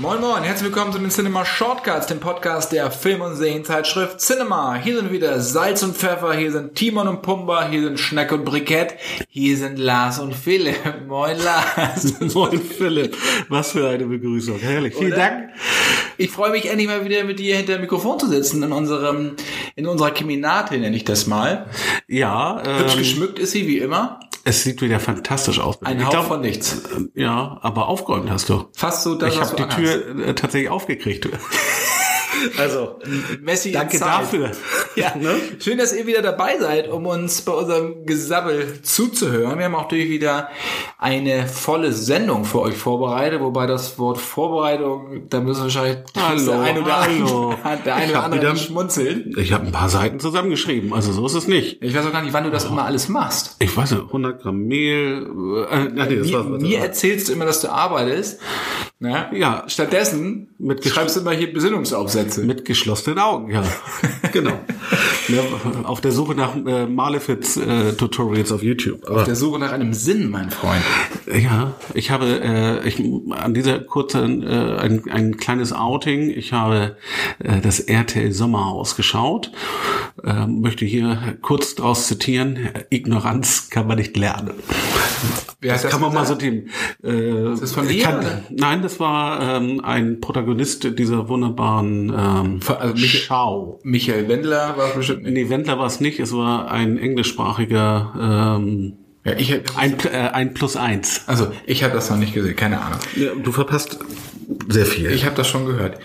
Moin Moin, herzlich willkommen zu den Cinema Shortcuts, dem Podcast der Film- und Serienzeitschrift Cinema. Hier sind wieder Salz und Pfeffer, hier sind Timon und Pumba, hier sind Schneck und Brikett, hier sind Lars und Philipp. Moin Lars. Moin Philipp, was für eine Begrüßung, herrlich. Vielen? Dank. Ich freue mich endlich mal wieder mit dir hinter dem Mikrofon zu sitzen in unserem, in unserer Keminate nenne ich das mal. Ja, Hübsch ähm, geschmückt ist sie wie immer. es sieht wieder fantastisch aus. Ein Ich Hauch glaub, von nichts. Ja, aber aufgeräumt hast du. Fast so das, ich habe die. Tür äh, tatsächlich aufgekriegt. also, Messi danke dafür. Ja, Ne? schön, dass ihr wieder dabei seid, um uns bei unserem Gesabbel zuzuhören. Wir haben auch natürlich wieder eine volle Sendung für euch vorbereitet, wobei das Wort Vorbereitung, da müssen wahrscheinlich Hallo, der eine oder hallo. andere, der eine Ich oder andere wieder- schmunzeln. Ich habe ein paar Seiten zusammengeschrieben, also so ist es nicht. Ich weiß auch gar nicht, wann du das immer alles machst. Ich weiß nicht, 100 Gramm Mehl. Äh, äh, nee, das Mir, war, mir erzählst du immer, dass du arbeitest. Ne? Ja. Stattdessen Mit schreibst du immer hier Besinnungsaufsätze. Mit geschlossenen Augen, ja. genau. Ja, auf der Suche nach äh, Malefiz-Tutorials auf YouTube. Aber Auf der Suche nach einem Sinn, mein Freund. Ja, ich habe äh, ich, an dieser kurzen äh, ein, ein kleines Outing. Ich habe äh, das RTL Sommerhaus geschaut. Äh, möchte hier kurz draus zitieren: Ignoranz kann man nicht lernen. Wer hat Das kann man mal so dem. Äh, das von dir, kann? Nein, das war ähm, ein Protagonist dieser wunderbaren ähm, Also mich- Schau. Michael Wendler war es bestimmt nicht. Nee, Wendler war es nicht. Es war ein englischsprachiger ähm, Ja, ich, ein, äh, ein plus eins. also ich habe das noch nicht gesehen, keine Ahnung. Ja, du verpasst sehr viel. Ich habe das schon gehört.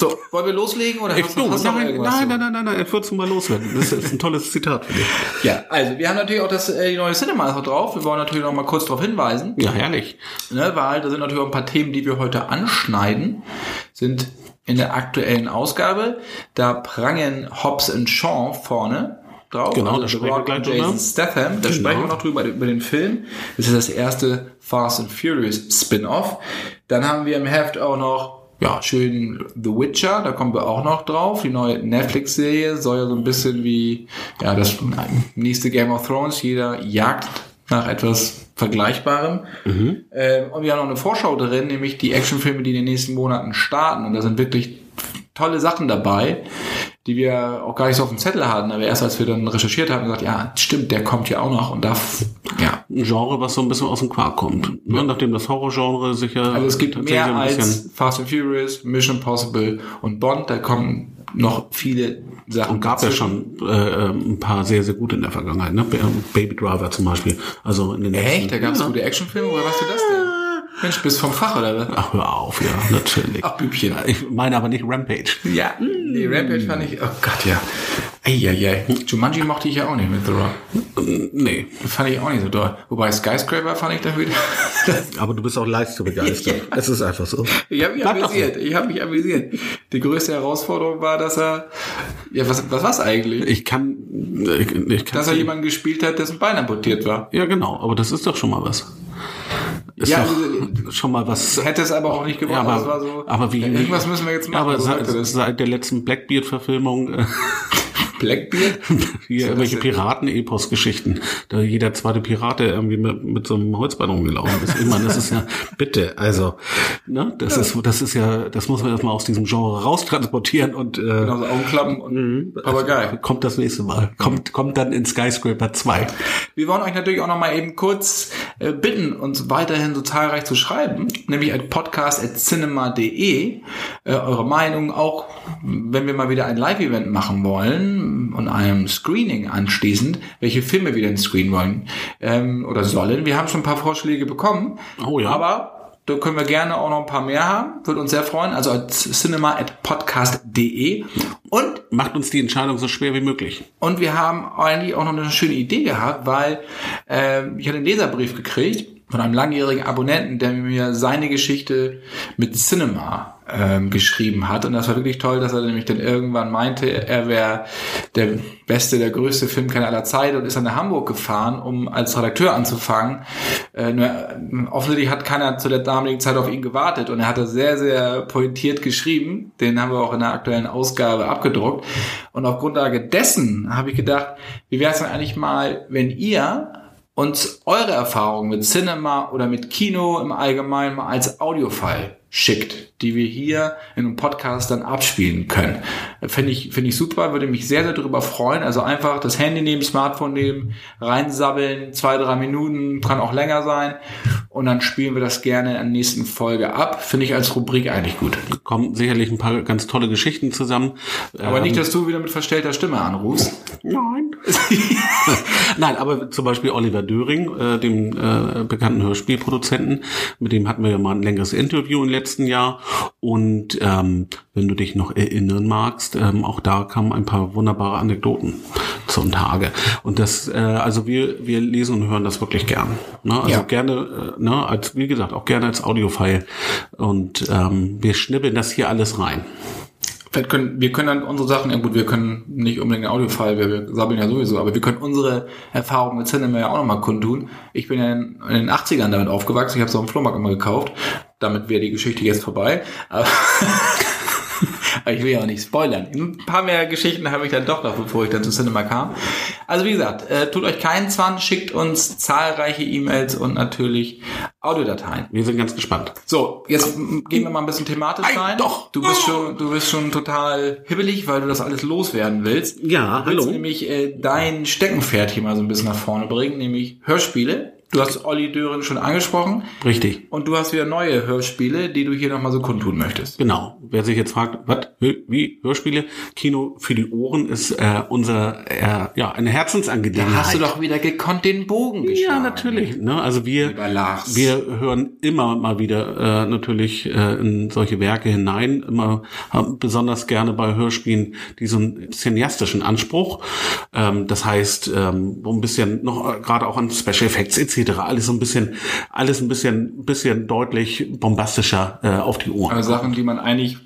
So, wollen wir loslegen oder Ich, hast du, hast du noch nein, nein, nein, nein, nein, nein, würdest du mal loswerden. Das ist ein tolles Zitat für dich. Ja, also wir haben natürlich auch das äh, die neue Cinema noch drauf. Wir wollen natürlich noch mal kurz darauf hinweisen, Ja, herrlich. ne, weil da sind natürlich auch ein paar Themen, die wir heute anschneiden, sind in der aktuellen Ausgabe. Da prangen Hobbs und Shaw vorne drauf. Genau, also da sprechen wir gleich drüber. Statham. Da Genau. sprechen wir noch drüber über den Film. Das ist das erste Fast and Furious Spin-off. Dann haben wir im Heft auch noch ja, schön The Witcher, da kommen wir auch noch drauf. Die neue Netflix-Serie soll ja so ein bisschen wie ja, das nächste Game of Thrones. Jeder jagt nach etwas Vergleichbarem. Mhm. Ähm, und wir haben noch eine Vorschau drin, nämlich die Actionfilme, die in den nächsten Monaten starten. Und da sind wirklich tolle Sachen dabei, die wir auch gar nicht so auf dem Zettel hatten. Aber erst als wir dann recherchiert haben, gesagt, ja, stimmt, der kommt ja auch noch. Und da, ja, Ein Genre, was so ein bisschen aus dem Quark kommt. Ne? Nachdem das Horrorgenre sicher Also es gibt mehr als Fast and Furious, Mission Possible und Bond. Da kommen noch viele Sachen. Und gab ja dazwischen. schon äh, ähm, ein paar sehr, sehr gute in der Vergangenheit. Ne? Ba- Baby Driver zum Beispiel. Also in den Echt? Da gab es ja. gute Actionfilme? Woher weißt du das? Mensch, bist vom Fach oder was? Ach, hör auf, ja, natürlich. Ach, Bübchen. Ich meine aber nicht Rampage. Ja, nee, Rampage fand ich, oh Gott, ja. Eieiei. Jumanji mochte ich ja auch nicht mit The Rock. Nee, Fand ich auch nicht so doll. Wobei Skyscraper fand ich dann wieder. aber du bist auch leicht zu begeistern. Ja. Es ist einfach so. Ich habe mich Bleib amüsiert. Ich habe mich amüsiert. Die größte Herausforderung war, dass er, ja, was, was war's eigentlich? Ich kann, ich, ich kann dass er jemanden gespielt hat, dessen Bein amputiert war. Ja, genau, aber das ist doch schon mal was. Ist Ja, doch schon mal was. Hätte es aber auch nicht gewollt. Ja, aber, war so, aber wie, irgendwas müssen wir jetzt machen. Aber so seit, seit der letzten Blackbeard-Verfilmung äh, Blackbeard? hier irgendwelche Piraten-Epos-Geschichten, da jeder zweite Pirat, der irgendwie mit, mit so einem Holzbein rumgelaufen ist. Ich meine, das ist ja, bitte, also, ne, das ist, das ist ja, das muss man erstmal aus diesem Genre raustransportieren und äh, Genau, so Augenklappen und Papagei. kommt das nächste Mal. Kommt, kommt dann in Skyscraper 2. Wir wollen euch natürlich auch noch mal eben kurz äh, bitten, uns weiterhin so zahlreich zu schreiben, nämlich at podcast.cinema.de. Äh, eure Meinung auch, wenn wir mal wieder ein Live-Event machen wollen und einem Screening anschließend, welche Filme wir denn screenen wollen ähm, oder sollen. Wir haben schon ein paar Vorschläge bekommen, Oh ja. aber da können wir gerne auch noch ein paar mehr haben. Würde uns sehr freuen. Also at cinema at podcast.de. Und Macht uns die Entscheidung so schwer wie möglich. und wir haben eigentlich auch noch eine schöne Idee gehabt, weil äh, ich hatte einen Leserbrief gekriegt von einem langjährigen Abonnenten, der mir seine Geschichte mit Cinema ähm, geschrieben hat. Und das war wirklich toll, dass er nämlich dann irgendwann meinte, er wäre der beste, der größte Filmkenner aller Zeit und ist dann nach Hamburg gefahren, um als Redakteur anzufangen. Äh, nur, äh, offensichtlich hat keiner zu der damaligen Zeit auf ihn gewartet und er hat das sehr, sehr pointiert geschrieben. Den haben wir auch in der aktuellen Ausgabe abgedruckt. Und auf Grundlage dessen habe ich gedacht, wie wäre es denn eigentlich mal, wenn ihr uns eure Erfahrungen mit Cinema oder mit Kino im Allgemeinen mal als Audiofile schickt, die wir hier in einem Podcast dann abspielen können. Finde ich, finde ich super, würde mich sehr, sehr darüber freuen. Also einfach das Handy nehmen, Smartphone nehmen, reinsabbeln, zwei, drei Minuten, kann auch länger sein. Und dann spielen wir das gerne in der nächsten Folge ab. Finde ich als Rubrik eigentlich gut. Kommen sicherlich ein paar ganz tolle Geschichten zusammen. Aber ähm, nicht, dass du wieder mit verstellter Stimme anrufst. Nein. Nein, aber zum Beispiel Oliver Döring, äh, dem äh, bekannten Hörspielproduzenten, mit dem hatten wir ja mal ein längeres Interview in letzten Jahr. Und ähm, wenn du dich noch erinnern magst, ähm, auch da kamen ein paar wunderbare Anekdoten zum Tage. Und das, äh, also wir, wir lesen und hören das wirklich gern. Ne? Also ja. gerne, äh, ne, als wie gesagt, auch gerne als Audiofile. Und ähm, wir schnibbeln das hier alles rein. Vielleicht können, wir können dann unsere Sachen, ja gut, wir können nicht unbedingt ein Audiofile, wir, wir sabbeln ja sowieso, aber wir können unsere Erfahrungen mit Cinema ja auch nochmal kundtun. Ich bin ja in, in den 80ern damit aufgewachsen, ich habe es auf dem Flohmarkt immer gekauft. Damit wäre die Geschichte jetzt vorbei. Aber Aber ich will ja auch nicht spoilern. Ein paar mehr Geschichten habe ich dann doch noch, bevor ich dann zu Cinema kam. Also wie gesagt, äh, tut euch keinen Zwang, schickt uns zahlreiche E-Mails und natürlich Audiodateien. Wir sind ganz gespannt. So, jetzt gehen wir mal ein bisschen thematisch rein. Doch. Du bist schon, du bist schon total hibbelig, weil du das alles loswerden willst. Ja, du willst hallo. nämlich äh, dein Steckenpferd hier mal so ein bisschen nach vorne bringen, nämlich Hörspiele. Du hast Olli Dören schon angesprochen. Richtig. Und du hast wieder neue Hörspiele, die du hier nochmal so kundtun möchtest. Genau. Wer sich jetzt fragt, was, wie, Hörspiele? Kino für die Ohren ist äh, unser, äh, ja, eine Herzensangelegenheit. Da hast du doch wieder gekonnt den Bogen geschlagen. Ja, natürlich. Ne? Also wir, wir hören immer mal wieder äh, natürlich äh, in solche Werke hinein, immer äh, besonders gerne bei Hörspielen, die so einen cineastischen Anspruch. Ähm, das heißt, ähm, wo ein bisschen noch äh, gerade auch an Special Effects etc alles so ein bisschen, alles ein bisschen, bisschen deutlich bombastischer äh, auf die Ohren. Also Sachen, die man eigentlich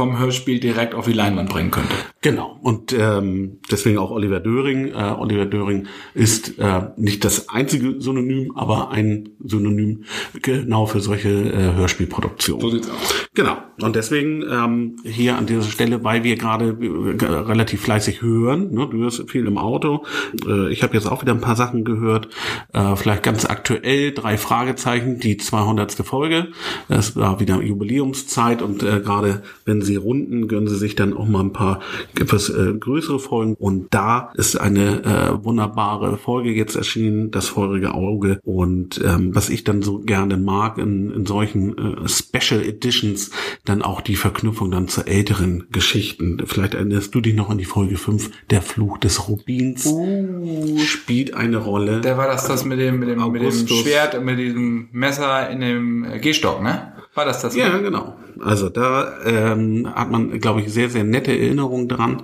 vom Hörspiel direkt auf die Leinwand bringen könnte. Genau. Und ähm, deswegen auch Oliver Döring. Äh, Oliver Döring ist äh, nicht das einzige Synonym, aber ein Synonym genau für solche äh, Hörspielproduktionen. So sieht's aus. Genau. Und deswegen ähm, hier an dieser Stelle, weil wir gerade äh, relativ fleißig hören, ne, du hörst viel im Auto. Äh, ich habe jetzt auch wieder ein paar Sachen gehört. Äh, vielleicht ganz aktuell, drei Fragezeichen, die 200. Folge. Es war wieder Jubiläumszeit und äh, gerade wenn sie runden, gönnen sie sich dann auch mal ein paar etwas äh, größere Folgen. Und da ist eine äh, wunderbare Folge jetzt erschienen, das feurige Auge. Und ähm, was ich dann so gerne mag in, in solchen äh, Special Editions, dann auch die Verknüpfung dann zu älteren Geschichten. Vielleicht erinnerst du dich noch an die Folge 5, Der Fluch des Rubins. Uh, spielt eine Rolle. Da war das das mit dem, mit dem, mit dem Schwert und mit diesem Messer in dem Gehstock, ne? War das das? Ja, genau. Also da ähm, hat man, glaube ich, sehr, sehr nette Erinnerungen dran.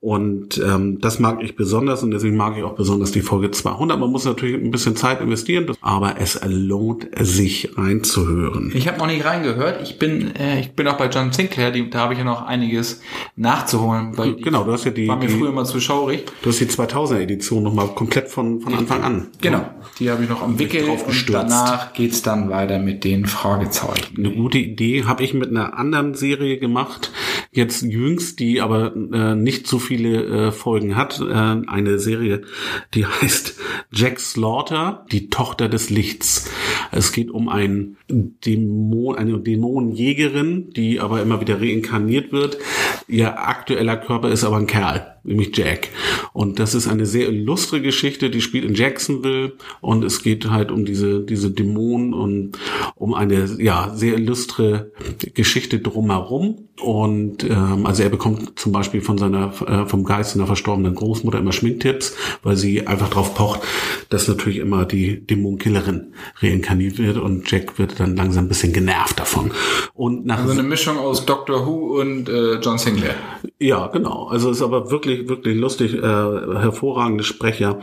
Und ähm, das mag ich besonders und deswegen mag ich auch besonders die Folge 200. Man muss natürlich ein bisschen Zeit investieren, aber es lohnt sich reinzuhören. Ich habe noch nicht reingehört. Ich bin, äh, ich bin auch bei John Sinclair, die, da habe ich ja noch einiges nachzuholen. Weil genau, du hast ja die. War mir die, früher mal zu schaurig. Du hast die 2000er Edition nochmal komplett von, von Anfang an. Genau, die habe ich noch am Wickel und danach geht's dann weiter mit den Fragezeichen. Eine gute Idee habe ich mit einer anderen Serie gemacht, jetzt jüngst, die aber äh, nicht so viele äh, Folgen hat. Äh, eine Serie, die heißt Jack Slaughter, die Tochter des Lichts. Es geht um ein Dämon, eine Dämonenjägerin, die aber immer wieder reinkarniert wird. Ihr aktueller Körper ist aber ein Kerl nämlich Jack. Und das ist eine sehr illustre Geschichte, die spielt in Jacksonville und es geht halt um diese, diese Dämonen und um eine, ja, sehr illustre Geschichte drumherum. Und ähm, also er bekommt zum Beispiel von seiner äh, vom Geist seiner verstorbenen Großmutter immer Schminktipps, weil sie einfach drauf pocht, dass natürlich immer die Dämonenkillerin reinkarniert wird und Jack wird dann langsam ein bisschen genervt davon. Und nach also eine Mischung aus Doctor Who und äh, John Sinclair. Ja, genau. Also ist aber wirklich wirklich wirklich lustig. Äh, hervorragende Sprecher.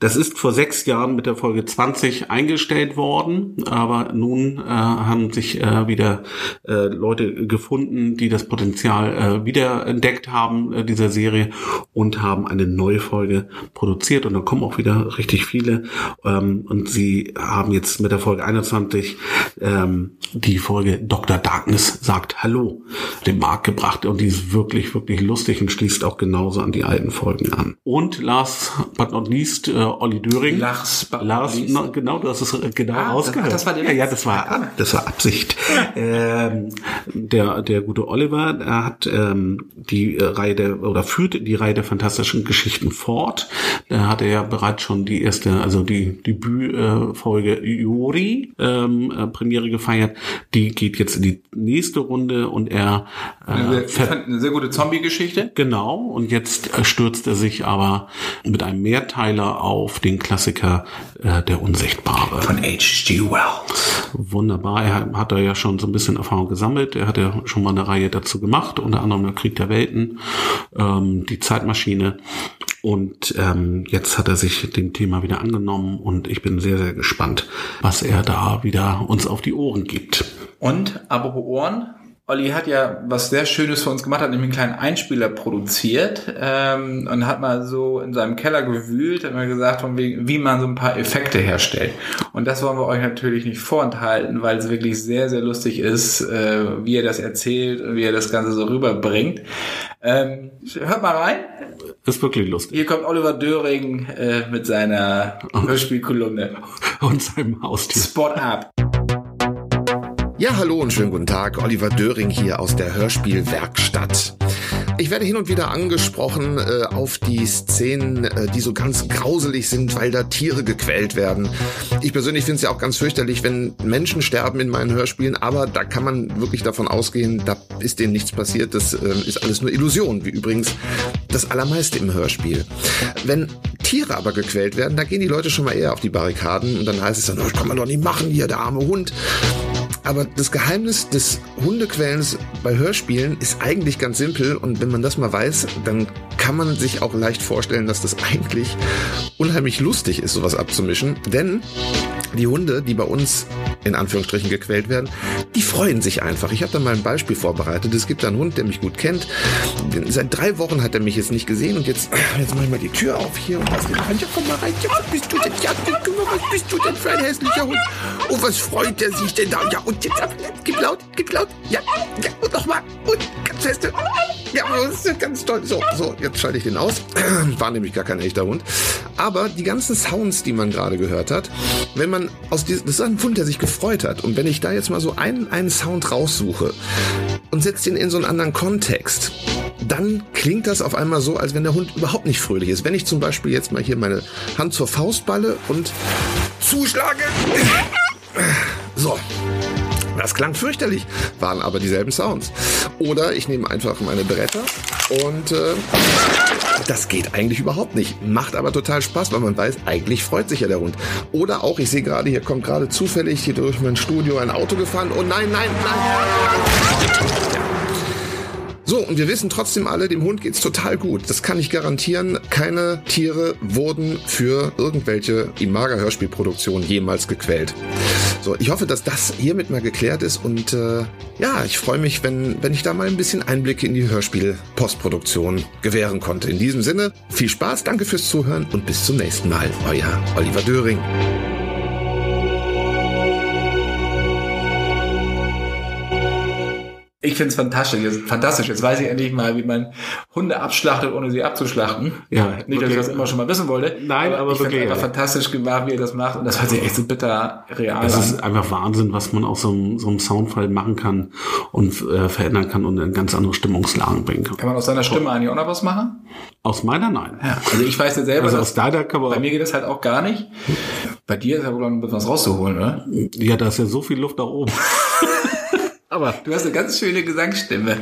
Das ist vor sechs Jahren mit der Folge 20 eingestellt worden, aber nun äh, haben sich äh, wieder äh, Leute gefunden, die das Potenzial äh, wieder entdeckt haben, äh, dieser Serie, und haben eine neue Folge produziert. Und da kommen auch wieder richtig viele. Ähm, und sie haben jetzt mit der Folge 21 ähm, die Folge Dr. Darkness sagt Hallo den Markt gebracht. Und die ist wirklich, wirklich lustig und schließt auch genauso an die alten Folgen an. Und last but not least, äh, Olli Döring. Lars, Lars, no, genau, du hast es äh, genau Ah, rausgehört. das- das war der ja, ja, das war, das war Absicht. ähm, der, der gute Oliver, er hat ähm, die äh, Reihe der, oder führt die Reihe der fantastischen Geschichten fort. Da hat er ja bereits schon die erste, also die Debütfolge Yuri ähm, äh, Premiere gefeiert. Die geht jetzt in die nächste Runde und er Eine, äh, ich ver fand eine sehr gute Zombie-Geschichte. Genau, und jetzt äh, stürzt er sich aber mit einem Mehrteiler auf den Klassiker äh, Der Unsichtbare. Von H.G. Wells. Wunderbar, er hat da ja schon so ein bisschen Erfahrung gesammelt. Er hat ja schon mal eine Reihe dazu gemacht, unter anderem der Krieg der Welten, ähm, die Zeitmaschine. Und ähm, jetzt hat er sich dem Thema wieder angenommen und ich bin sehr, sehr gespannt, was er da wieder uns auf die Ohren gibt. Und, apropos Ohren, Olli hat ja was sehr Schönes für uns gemacht, hat nämlich einen kleinen Einspieler produziert ähm, und hat mal so in seinem Keller gewühlt, hat mal gesagt, von wegen, wie man so ein paar Effekte herstellt. Und das wollen wir euch natürlich nicht vorenthalten, weil es wirklich sehr, sehr lustig ist, äh, wie er das erzählt und wie er das Ganze so rüberbringt. Ähm, hört mal rein. Ist wirklich lustig. Hier kommt Oliver Döring äh, mit seiner Hörspielkolumne. Und seinem Haustier. Spot up. Ja, hallo und schönen guten Tag. Oliver Döring hier aus der Hörspielwerkstatt. Ich werde hin und wieder angesprochen äh, auf die Szenen, äh, die so ganz grauselig sind, weil da Tiere gequält werden. Ich persönlich finde es ja auch ganz fürchterlich, wenn Menschen sterben in meinen Hörspielen, aber da kann man wirklich davon ausgehen, da ist denen nichts passiert. Das äh, ist alles nur Illusion, wie übrigens das Allermeiste im Hörspiel. Wenn Tiere aber gequält werden, da gehen die Leute schon mal eher auf die Barrikaden und dann heißt es dann, oh, das kann man doch nicht machen hier, der arme Hund. Aber das Geheimnis des Hundequellens bei Hörspielen ist eigentlich ganz simpel und wenn man das mal weiß, dann kann man sich auch leicht vorstellen, dass das eigentlich unheimlich lustig ist, sowas abzumischen. Denn die Hunde, die bei uns in Anführungsstrichen gequält werden, die freuen sich einfach. Ich habe da mal ein Beispiel vorbereitet. Es gibt einen Hund, der mich gut kennt. Seit drei Wochen hat er mich jetzt nicht gesehen und jetzt, jetzt mach ich mal die Tür auf hier und was rein. Ja, komm mal rein. Ja, was bist du denn? Ja, was bist du denn für ein hässlicher Hund? Oh, was freut er sich denn da? Ja, und jetzt, gib laut, gib laut. Ja, ja, und nochmal. Und feste. Ja, das ist ganz toll. So, so, jetzt schalte ich den aus. War nämlich gar kein echter Hund. Aber die ganzen Sounds, die man gerade gehört hat, wenn man aus diesem, das ist ein Hund, der sich gefreut hat. Und wenn ich da jetzt mal so einen, einen Sound raussuche und setze den in so einen anderen Kontext, dann klingt das auf einmal so, als wenn der Hund überhaupt nicht fröhlich ist. Wenn ich zum Beispiel jetzt mal hier meine Hand zur Faust balle und zuschlage. So. Das klang fürchterlich, waren aber dieselben Sounds. Oder ich nehme einfach meine Bretter und äh, das geht eigentlich überhaupt nicht. Macht aber total Spaß, weil man weiß, eigentlich freut sich ja der Hund. Oder auch, ich sehe gerade, hier kommt gerade zufällig hier durch mein Studio ein Auto gefahren. Oh nein, nein, nein. So, und wir wissen trotzdem alle, dem Hund geht's total gut. Das kann ich garantieren. Keine Tiere wurden für irgendwelche Imaga-Hörspielproduktionen jemals gequält. So, ich hoffe, dass das hiermit mal geklärt ist und äh, ja, ich freue mich, wenn, wenn ich da mal ein bisschen Einblicke in die Hörspiel-Postproduktion gewähren konnte. In diesem Sinne, viel Spaß, danke fürs Zuhören und bis zum nächsten Mal. Euer Oliver Döring. Ich finde es fantastisch. Fantastisch. Jetzt weiß ich endlich mal, wie man Hunde abschlachtet, ohne sie abzuschlachten. Ja, Nicht, dass ich das immer schon mal wissen wollte. Nein, aber ich finde wirklich, einfach fantastisch gemacht, wie er das macht. Und das hört sich echt so bitter real Es an. ist einfach Wahnsinn, was man aus so einem, so einem Soundfall machen kann und äh, verändern kann und in ganz andere Stimmungslagen bringen kann. Kann man aus seiner Stimme eigentlich auch noch was machen? Aus meiner nein. Ja. Also ich weiß ja selber, Also aus deiner kann man. bei mir geht das halt auch gar nicht. Bei dir ist ja wohl noch ein bisschen was rauszuholen, oder? ja, da ist ja so viel Luft nach oben. Aber Du hast eine ganz schöne Gesangsstimme.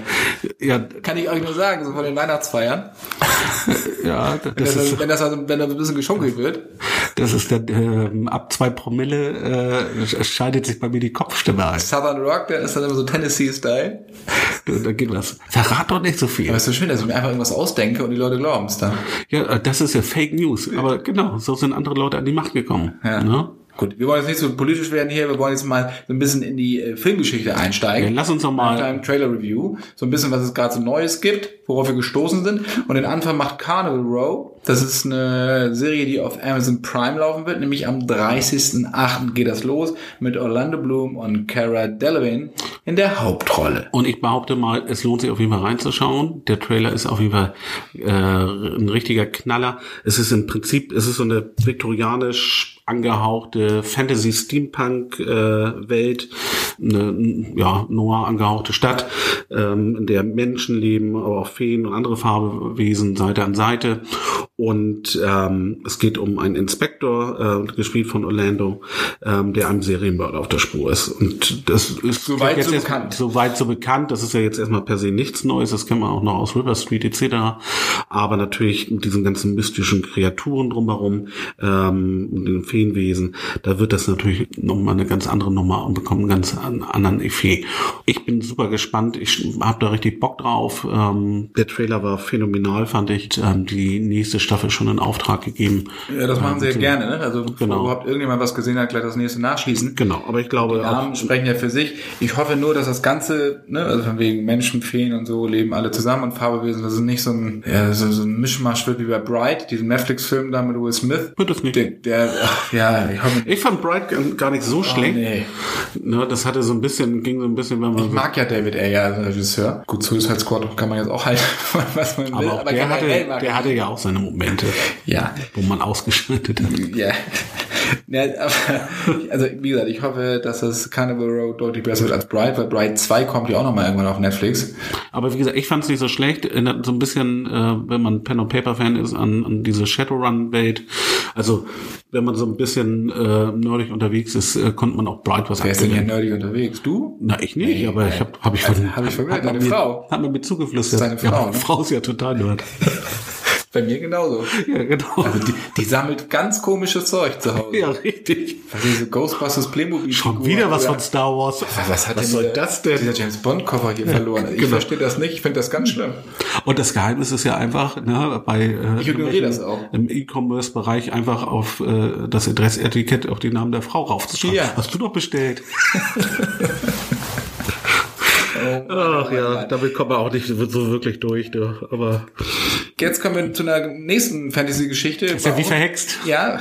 ja, Kann ich euch nur sagen, so von den Weihnachtsfeiern. ja, Wenn das das, ist wenn das, also, wenn das ein bisschen geschunkelt wird. Das ist dann ähm, ab zwei Promille äh, schaltet sich bei mir die Kopfstimme ein. Southern Rock, der ist dann immer so Tennessee-Style. Da geht was. Verrat doch nicht so viel. Aber es ist so schön, dass ich mir einfach irgendwas ausdenke und die Leute glauben es dann. Ja, äh, das ist ja Fake News. Aber genau, so sind andere Leute an die Macht gekommen. Ja. Ne? Gut, wir wollen jetzt nicht so politisch werden hier, wir wollen jetzt mal so ein bisschen in die äh, Filmgeschichte einsteigen. Ja, lass uns doch mal- Mit einem Trailer-Review. So ein bisschen, was es gerade so Neues gibt, worauf wir gestoßen sind. Und den Anfang macht Carnival Row. Das ist eine Serie, die auf Amazon Prime laufen wird. Nämlich am 30.08. geht das los mit Orlando Bloom und Cara Delevingne in der Hauptrolle. Und ich behaupte mal, es lohnt sich auf jeden Fall reinzuschauen. Der Trailer ist auf jeden Fall äh, ein richtiger Knaller. Es ist im Prinzip, es ist so eine viktorianisch angehauchte Fantasy Steampunk äh, eine ja, noir angehauchte Stadt, ähm, in der Menschen leben, aber auch Feen und andere Farbewesen Seite an Seite. Und ähm, es geht um einen Inspektor, äh, gespielt von Orlando, ähm, der einem Serienmörder auf der Spur ist. Und das ist Soweit jetzt so bekannt. Soweit so bekannt. Das ist ja jetzt erstmal per se nichts Neues. Das kennt man auch noch aus River Street etc. Aber natürlich mit diesen ganzen mystischen Kreaturen drumherum, ähm, und den Feenwesen, da wird das natürlich nochmal eine ganz andere Nummer und bekommt einen ganz an- anderen Effekt. Ich bin super gespannt. Ich habe da richtig Bock drauf. Ähm, der Trailer war phänomenal, fand ich. Ähm, die nächste Staffel schon in Auftrag gegeben. Ja, das machen sie ja gerne, ne? Also bevor Genau. überhaupt irgendjemand was gesehen hat, gleich das nächste nachschießen. Genau, aber ich glaube Die Namen auch, sprechen ja für sich. Ich hoffe nur, dass das Ganze, ne, also von wegen Menschen, Feen und so leben alle zusammen und Farbewesen, dass es nicht so ein, ja, so, so ein Mischmasch wird wie bei Bright, diesem Netflix-Film da mit Will Smith. wird es nicht. Der, der ach, ja, ich hoffe, Ich fand Bright gar nicht so schlecht. Oh, nee. Ne, das hatte so ein bisschen, ging so ein bisschen, wenn man Ich so mag ja David Ayer als Regisseur. Gut, Suicide Squad kann man jetzt auch halten, was man will. Aber der, hatte, der hatte ja auch seine Momente, ja, wo man ausgeschaltet hat. Ja. ja aber, also wie gesagt, ich hoffe, dass das Carnival Road deutlich besser wird als Bright, weil Bright 2 kommt ja auch nochmal irgendwann auf Netflix. Aber wie gesagt, ich fand es nicht so schlecht. So ein bisschen, äh, wenn man Pen and Paper Fan ist, an, an diese Shadowrun-Welt. Also wenn man so ein bisschen äh, nerdig unterwegs ist, äh, konnte man auch Bright was Wer ist denn hier nerdig unterwegs? Du? Na, ich nicht, aber ich habe hab ich von, Hab ich man deine mir, Frau. Hat man mir zugeflüstert. Deine Frau, ja, ne? Frau ist ja total nerd. Bei mir genauso. ja, genau. Also die, die sammelt ganz komisches Zeug zu Hause. ja, richtig. Was diese Ghostbusters Playmobil. Schon wieder was von Star Wars. Was, was hat was denn soll dieser, das denn? Dieser James Bond Koffer hier verloren. Ich genau. verstehe das nicht. Ich finde das ganz schlimm. Und das Geheimnis ist ja einfach, ne, bei äh, Ich ignoriere das auch. im E-Commerce-Bereich einfach auf äh, das Adressetikett auf den Namen der Frau raufzuschreiben. Ja. Hast du doch bestellt. Oh, Ach ja, damit kommt man auch nicht so so wirklich durch. Du. Aber Jetzt kommen wir zu einer nächsten Fantasy-Geschichte. ist ja wie verhext. Ja,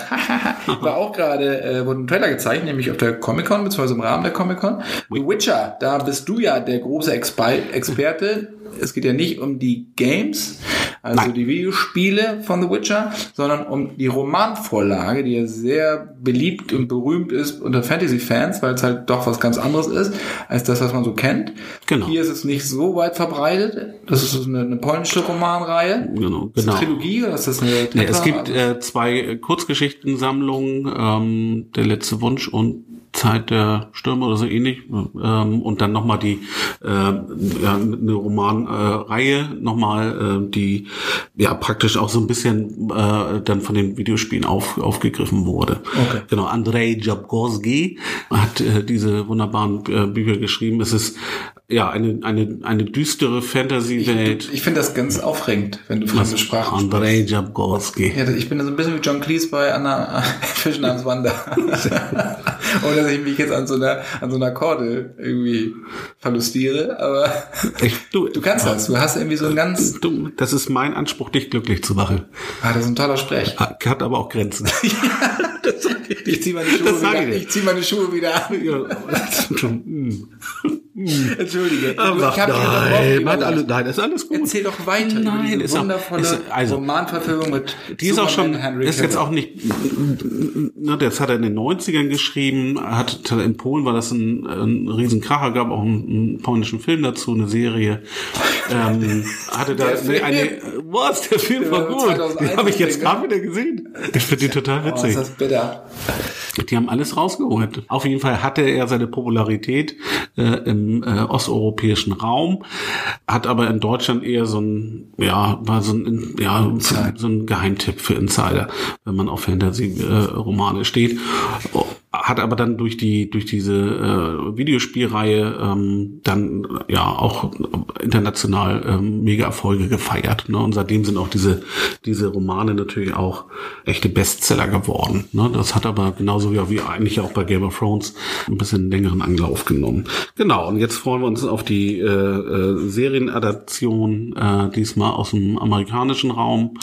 war auch gerade, äh, wurde ein Trailer gezeigt, nämlich auf der Comic-Con, beziehungsweise im Rahmen der Comic-Con. The Witcher, da bist du ja der große Expi Experte. Es geht ja nicht um die Games, also Nein. die Videospiele von The Witcher, sondern um die Romanvorlage, die ja sehr beliebt und berühmt ist unter Fantasy-Fans, weil es halt doch was ganz anderes ist, als das, was man so kennt. Genau. Hier ist es nicht so weit verbreitet. Das ist eine, eine polnische Romanreihe. Genau, Ist das genau. eine Trilogie oder ist das eine Nee, es Tetra? gibt äh, zwei Kurzgeschichtensammlungen, ähm, Der letzte Wunsch und Zeit der Stürme oder so ähnlich. Ähm, und dann nochmal die äh, ja, eine Romanreihe, äh, nochmal, äh, die ja praktisch auch so ein bisschen äh, dann von den Videospielen auf, aufgegriffen wurde. Okay. Genau, Andrei Jabgorski hat äh, diese wunderbaren äh, Bücher geschrieben. Es ist ja eine, eine, eine düstere Fantasy-Welt. Ich finde das ganz aufregend, wenn du fremde Sprachen sprichst. Andrei Jabgorski. Ja, ich bin so ein bisschen wie John Cleese bei Anna Fisch namens Wanda. Oder dass ich mich jetzt an so einer, an so einer Kordel irgendwie verlustiere, aber Ich, du, du kannst das. Du hast irgendwie so ein ganz, du, das ist mein Anspruch, dich glücklich zu machen. ah, das ist ein toller Sprech. Hat aber auch Grenzen. ich Ich zieh meine Schuhe Das wieder, ich ich zieh meine Schuhe wieder an. Ja. Entschuldige. Ach, ich hab nein, nein, alles, nein, ist alles gut. Erzähl doch weiter Nein, über diese ist auch- wundervolle ist- also- Romanverfilmung mit Die ist auch schon, Henry ist jetzt auch nicht, ne, das hat er in den 90ern geschrieben, hat, in Polen war das ein, ein Riesenkracher, gab auch einen, einen polnischen Film dazu, eine Serie, ähm, hatte da, Der ne, eine, Film? was, der Film war gut, 2001 den habe ich jetzt gerade ne? wieder gesehen. Ich finde den total Oh, ist witzig. das bitter. Die haben alles rausgeholt. Auf jeden Fall hatte er seine Popularität äh, im äh, osteuropäischen Raum, hat aber in Deutschland eher so ein, ja, war so ein, ja, so ein Geheimtipp für Insider, wenn man auf Fantasy-Romane äh, steht hat aber dann durch die durch diese äh, Videospielreihe ähm, dann ja auch international ähm, mega Erfolge gefeiert. Ne? Und seitdem sind auch diese diese Romane natürlich auch echte Bestseller geworden. Ne? Das hat aber genauso wie, wie eigentlich auch bei Game of Thrones ein bisschen längeren Anlauf genommen. Genau. Und jetzt freuen wir uns auf die äh, äh, Serienadaption äh, diesmal aus dem amerikanischen Raum.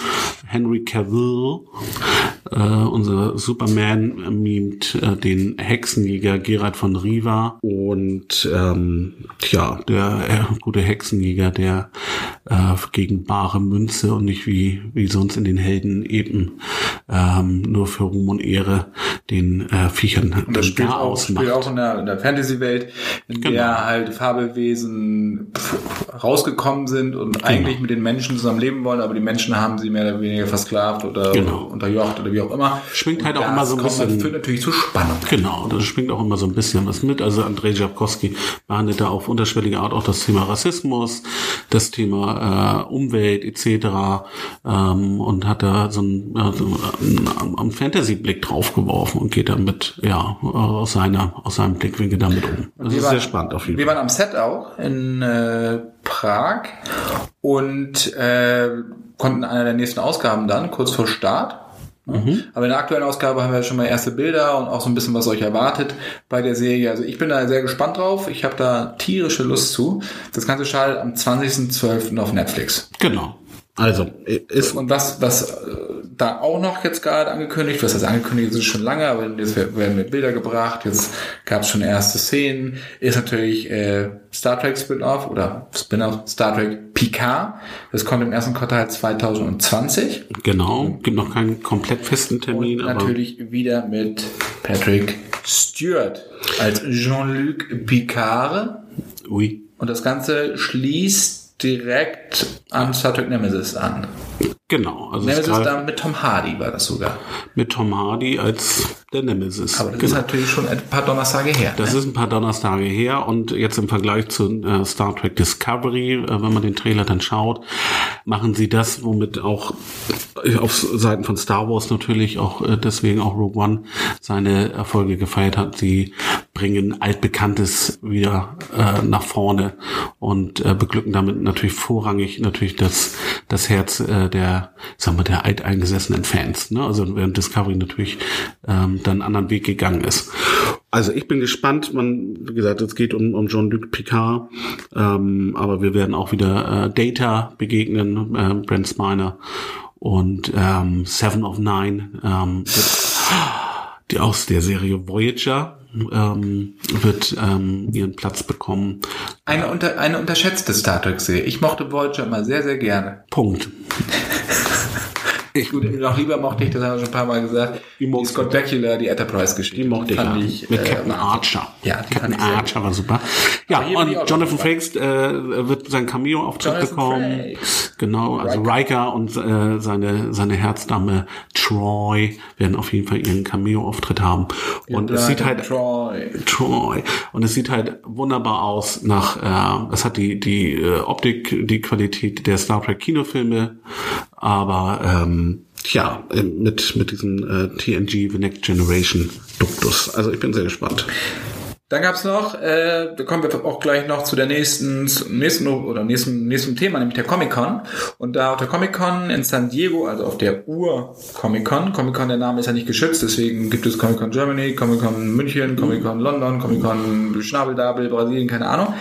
Henry Cavill, äh, unser Superman, mimt äh, den Hexenjäger Gerard von Riva und ähm, ja, der äh, gute Hexenjäger, der äh, gegen bare Münze und nicht wie, wie sonst in den Helden eben ähm, nur für Ruhm und Ehre den äh, Viechern und das spielt auch, spielt auch in der, in der Fantasy-Welt, in genau. der halt Fabelwesen rausgekommen sind und genau. eigentlich mit den Menschen zusammen leben wollen, aber die Menschen haben sie mehr oder weniger versklavt oder genau. unterjocht oder wie auch immer. Schwingt halt auch immer so ein bisschen. Das führt natürlich zu Spannung. Genau, das schwingt auch immer so ein bisschen was mit. Also Andrei Jabkowski behandelt da auf unterschwellige Art auch das Thema Rassismus, das Thema äh, Umwelt etc. Ähm, und hat da so einen, äh, so einen Fantasy-Blick drauf geworfen und geht damit ja aus seiner aus seinem Blickwinkel damit um. Das ist waren, sehr spannend auf jeden Fall. Wir waren am Set auch in äh, Prag und äh, konnten einer der nächsten Ausgaben dann kurz vor Start Mhm. Aber in der aktuellen Ausgabe haben wir schon mal erste Bilder und auch so ein bisschen, was euch erwartet bei der Serie. Also ich bin da sehr gespannt drauf. Ich habe da tierische Lust zu. Das Ganze schaltet am 20.12. auf Netflix. Genau. Also ist und was was äh, da auch noch jetzt gerade angekündigt, was das angekündigt ist schon lange, aber jetzt werden mir Bilder gebracht, jetzt gab es schon erste Szenen, ist natürlich äh, Star Trek Spin-off oder Spin-off Star Trek Picard. Das kommt im ersten Quartal 2020. Genau, gibt noch keinen komplett festen Termin. Und natürlich wieder mit Patrick Stewart als Jean-Luc Picard. Oui. Und das Ganze schließt direkt an Star Trek Nemesis an. Genau. Also Nemesis dann mit Tom Hardy war das sogar. Mit Tom Hardy als der Nemesis. Aber das genau. ist natürlich schon ein paar Donnerstage her. Das ne? ist ein paar Donnerstage her und jetzt im Vergleich zu äh, Star Trek Discovery, äh, wenn man den Trailer dann schaut, machen sie das, womit auch äh, auf Seiten von Star Wars natürlich auch äh, deswegen auch Rogue One seine Erfolge gefeiert hat. Sie bringen altbekanntes wieder äh, nach vorne und beglücken damit natürlich vorrangig natürlich das das Herz äh, der sagen wir der alteingesessenen Fans. Ne? Also während Discovery natürlich ähm, dann einen anderen Weg gegangen ist. Also ich bin gespannt. Man, wie gesagt, es geht um, um Jean-Luc Picard, ähm, aber wir werden auch wieder äh, Data begegnen, äh, Brent Spiner und ähm, Seven of Nine, ähm, aus der Serie Voyager ähm, wird ähm, ihren Platz bekommen. Eine, unter, eine unterschätzte Star Trek-Serie. Ich mochte Voyager immer sehr, sehr gerne. Punkt. Ich, gut, noch lieber mochte ich, das haben wir schon ein paar Mal gesagt, die, die Scott Bakula, die Enterprise-Geschichte. Die mochte fand ich, ich Mit äh, Captain Archer. Ja, Captain Archer war super. Ja, und Jonathan Frakes äh, wird sein Cameo-Auftritt bekommen. Frakes. Genau, also Riker, Riker und äh, seine, seine Herzdame Troy werden auf jeden Fall ihren Cameo-Auftritt haben. Und ja, es sieht halt... Troy. Troy. Und es sieht halt wunderbar aus nach... Äh, es hat die, die äh, Optik, die Qualität der Star Trek Kinofilme, aber ähm, ja, mit, mit diesem äh, TNG The Next Generation Duktus. Also ich bin sehr gespannt. Dann gab's noch, äh, da kommen wir auch gleich noch zu der nächsten, nächsten oder nächsten, nächsten Thema, nämlich der Comic Con. Und da auf der Comic Con in San Diego, also auf der Ur Comic Con, Comic Con, der Name ist ja nicht geschützt, deswegen gibt es Comic Con Germany, Comic Con München, Comic Con London, Comic Con Schnabeldabel, Brasilien, keine Ahnung.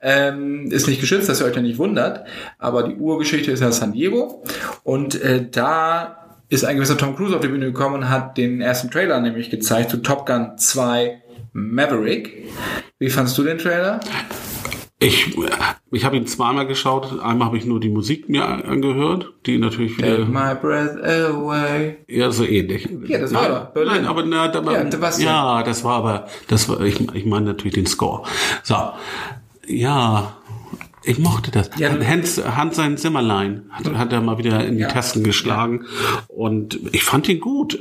Ähm, ist nicht geschützt, dass ihr euch ja nicht wundert. Aber die Urgeschichte ist ja San Diego. Und äh, da ist ein gewisser Tom Cruise auf die Bühne gekommen und hat den ersten Trailer nämlich gezeigt zu Top Gun 2 Maverick. Wie fandst du den Trailer? Ich, ich habe ihn zweimal geschaut. Einmal habe ich nur die Musik mir angehört, die natürlich wieder. Take my breath away. Ja, so ähnlich. Ja, das war aber Berlin. Nein, aber na, da, ja, das ja, das war aber, das war, ich, ich meine natürlich den Score. So, ja, Ich mochte das. Ja. Hans, Hans sein Zimmerlein hat, hat er mal wieder in die Ja. Tasten geschlagen und ich fand ihn gut.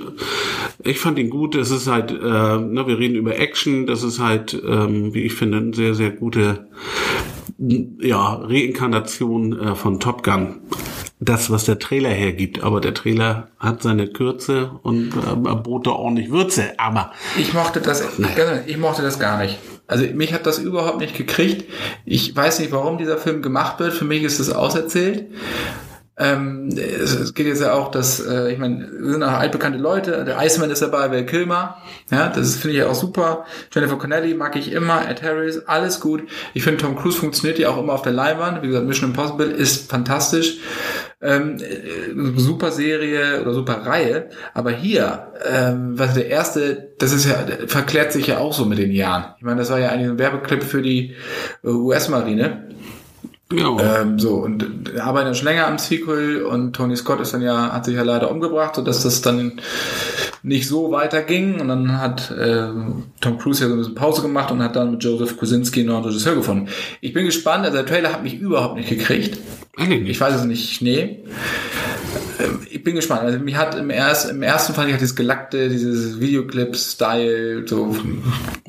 Ich fand ihn gut. Es ist halt, äh, ne, wir reden über Action. Das ist halt, ähm, wie ich finde, eine sehr, sehr gute ja, Reinkarnation äh, von Top Gun. Das, was der Trailer hergibt. Aber der Trailer hat seine Kürze und äh, bot da ordentlich Würze. Aber Ich mochte das, ich mochte das gar nicht. Also mich hat das überhaupt nicht gekriegt. Ich weiß nicht, warum dieser Film gemacht wird. Für mich ist es auserzählt. Ähm, es, geht jetzt ja auch, dass, äh, ich meine, sind auch altbekannte Leute. Der Iceman ist dabei, Val Kilmer. Ja, das finde ich ja auch super. Jennifer Connelly mag ich immer. Ed Harris, alles gut. Ich finde, Tom Cruise funktioniert ja auch immer auf der Leinwand. Wie gesagt, Mission Impossible ist fantastisch. Ähm, äh, super Serie oder super Reihe. Aber hier, ähm, was der erste, das ist ja, verklärt sich ja auch so mit den Jahren. Ich meine, das war ja eigentlich ein Werbeclip für die äh, US-Marine. Ja, Ähm, so, und arbeiten schon länger am Sequel und Tony Scott ist dann ja, hat sich ja leider umgebracht, sodass das dann nicht so weiterging. Und dann hat äh, Tom Cruise ja so ein bisschen Pause gemacht und hat dann mit Joseph Kosinski einen neuen Regisseur gefunden. Ich bin gespannt, also der Trailer hat mich überhaupt nicht gekriegt. Ich weiß es nicht, Schnee. Ähm, Ich bin gespannt. Also mich hat im, erst, im ersten fand ich halt dieses gelackte, dieses Videoclip-Style, so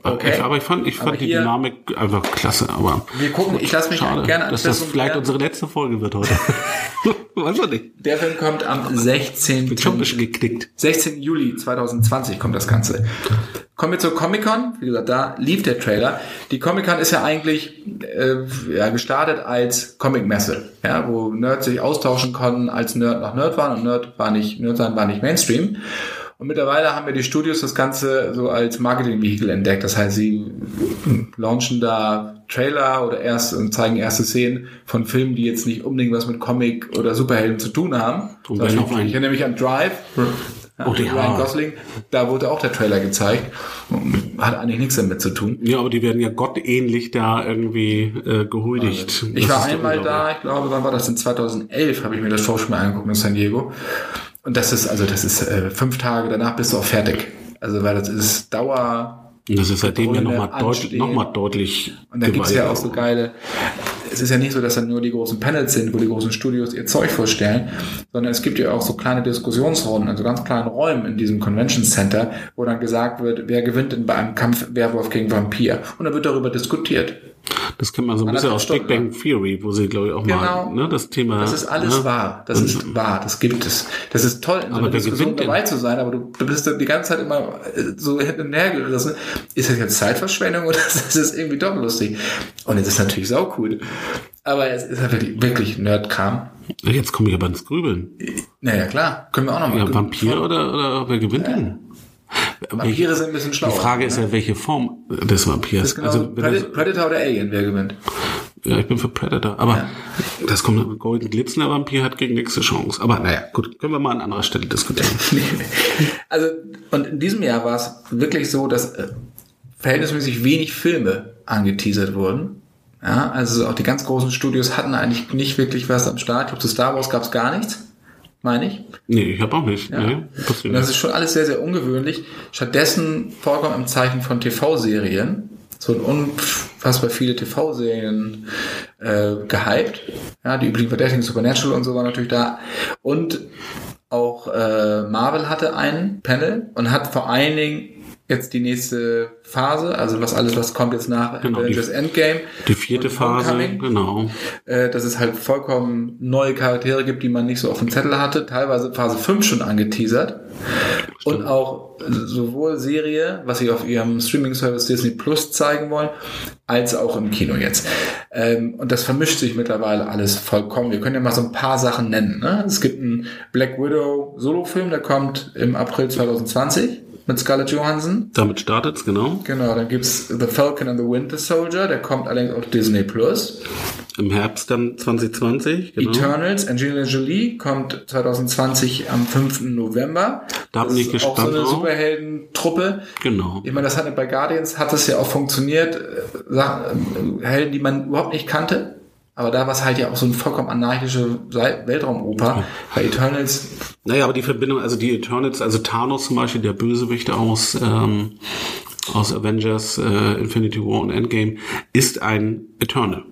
okay. Ich, aber ich fand, ich fand Aber die hier- Dynamik einfach klasse. Aber Wir gucken, ich lasse mich schade, gerne dass das vielleicht Ja. unsere letzte Folge wird heute. Weiß man nicht. Der Film kommt am 16. Bin schon ein bisschen geknickt. 16. Juli 2020 kommt das Ganze. Kommen wir zur Comic-Con. Wie gesagt, da lief der Trailer. Die Comic-Con ist ja eigentlich äh, ja, gestartet als Comic-Messe, ja, wo Nerds sich austauschen konnten, als Nerd noch Nerd waren und Nerd war nicht, Nerd sein war nicht Mainstream. Und mittlerweile haben wir die Studios das Ganze so als Marketing-Vehikel entdeckt. Das heißt, sie launchen da Trailer oder erst und zeigen erste Szenen von Filmen, die jetzt nicht unbedingt was mit Comic oder Superhelden zu tun haben. Ich erinnere mich an Drive. Oh, ja. Ryan Gosling, da wurde auch der Trailer gezeigt. Hat eigentlich nichts damit zu tun. Ja, aber die werden ja gottähnlich da irgendwie äh, gehuldigt. Ich Das war einmal da, ich glaube, wann war das? In 2011 habe ich mir das Showspiel angeguckt in San Diego. Und das ist, also das ist äh, fünf Tage danach bist du auch fertig. Also weil das ist Dauer, Und das ist seitdem ja nochmal deut noch mal deutlich. Und da gibt's ja auch so geile. Es ist ja nicht so, dass dann nur die großen Panels sind, wo die großen Studios ihr Zeug vorstellen, sondern es gibt ja auch so kleine Diskussionsrunden, also ganz kleine Räume in diesem Convention Center, wo dann gesagt wird, wer gewinnt denn bei einem Kampf Werwolf gegen Vampir? Und dann wird darüber diskutiert. Das kennt man so ein bisschen aus Big Bang Theory, wo sie, glaube ich, auch Genau. mal ne, das Thema. Das ist alles ne? wahr. Das ist wahr. Das gibt es. Das ist toll, in so Aber Diskussion dabei zu sein, aber du, bist dann die ganze Zeit immer äh, so hinten und her gerissen. Ist das jetzt Zeitverschwendung oder ist das irgendwie doch lustig? Und es ist natürlich sau cool. Aber es ist halt wirklich, wirklich Nerdkram. Jetzt komme ich aber ins Grübeln. Naja, klar. Können wir auch noch mal. Ja, Vampir oder, oder wer gewinnt denn? Vampire sind ein bisschen schlauer. Die Frage ist ne? ja, welche Form des Vampirs. Das ist genau also, Predator, Predator oder Alien, wer gewinnt? ja, ich bin für Predator. Aber das kommt, Golden Glitzner Vampir hat gegen nächste Chance. Aber naja, gut, können wir mal an anderer Stelle diskutieren. Also, und in diesem Jahr war es wirklich so, dass äh, verhältnismäßig wenig Filme angeteasert wurden. Ja, also auch die ganz großen Studios hatten eigentlich nicht wirklich was am Start. Ich glaube, zu Star Wars gab es gar nichts, meine ich. nee, ich habe auch nicht. Ja. Nee, das ist schon alles sehr, sehr ungewöhnlich. Stattdessen vollkommen im Zeichen von TV-Serien. So unfassbar viele TV-Serien äh, gehypt. Ja, die üblichen Verdächtigen, Supernatural und so waren natürlich da. Und auch äh, Marvel hatte ein Panel und hat vor allen Dingen jetzt die nächste Phase, also was alles, was kommt jetzt nach Genau, Avengers die- Endgame. Die vierte Phase, genau. äh, dass es halt vollkommen neue Charaktere gibt, die man nicht so auf dem Zettel hatte. Teilweise Phase 5 schon angeteasert. Und auch sowohl Serie, was sie auf ihrem Streaming-Service Disney Plus zeigen wollen, als auch im Kino jetzt. Ähm, und das vermischt sich mittlerweile alles vollkommen. Wir können ja mal so ein paar Sachen nennen. Ne? Es gibt einen Black Widow Solo-Film, der kommt im April 2020 mit Scarlett Johansson. Damit startet's, genau. Genau, dann gibt's The Falcon and the Winter Soldier, der kommt allerdings auf Disney Plus. Im Herbst dann 2020, genau. Eternals, Angelina Jolie kommt 2020 am 5. November. Da bin ich ist auch so gespannt eine. Superhelden-Truppe. Genau. Ich meine, das hat bei Guardians hat es ja auch funktioniert. äh, äh, Helden, die man überhaupt nicht kannte. Aber da war es halt ja auch so eine vollkommen anarchische Weltraumoper. Bei Eternals, Naja, aber die Verbindung, also die Eternals, also Thanos zum Beispiel, der Bösewicht aus, ähm, aus Avengers, äh, Infinity War und Endgame, ist ein Eternal.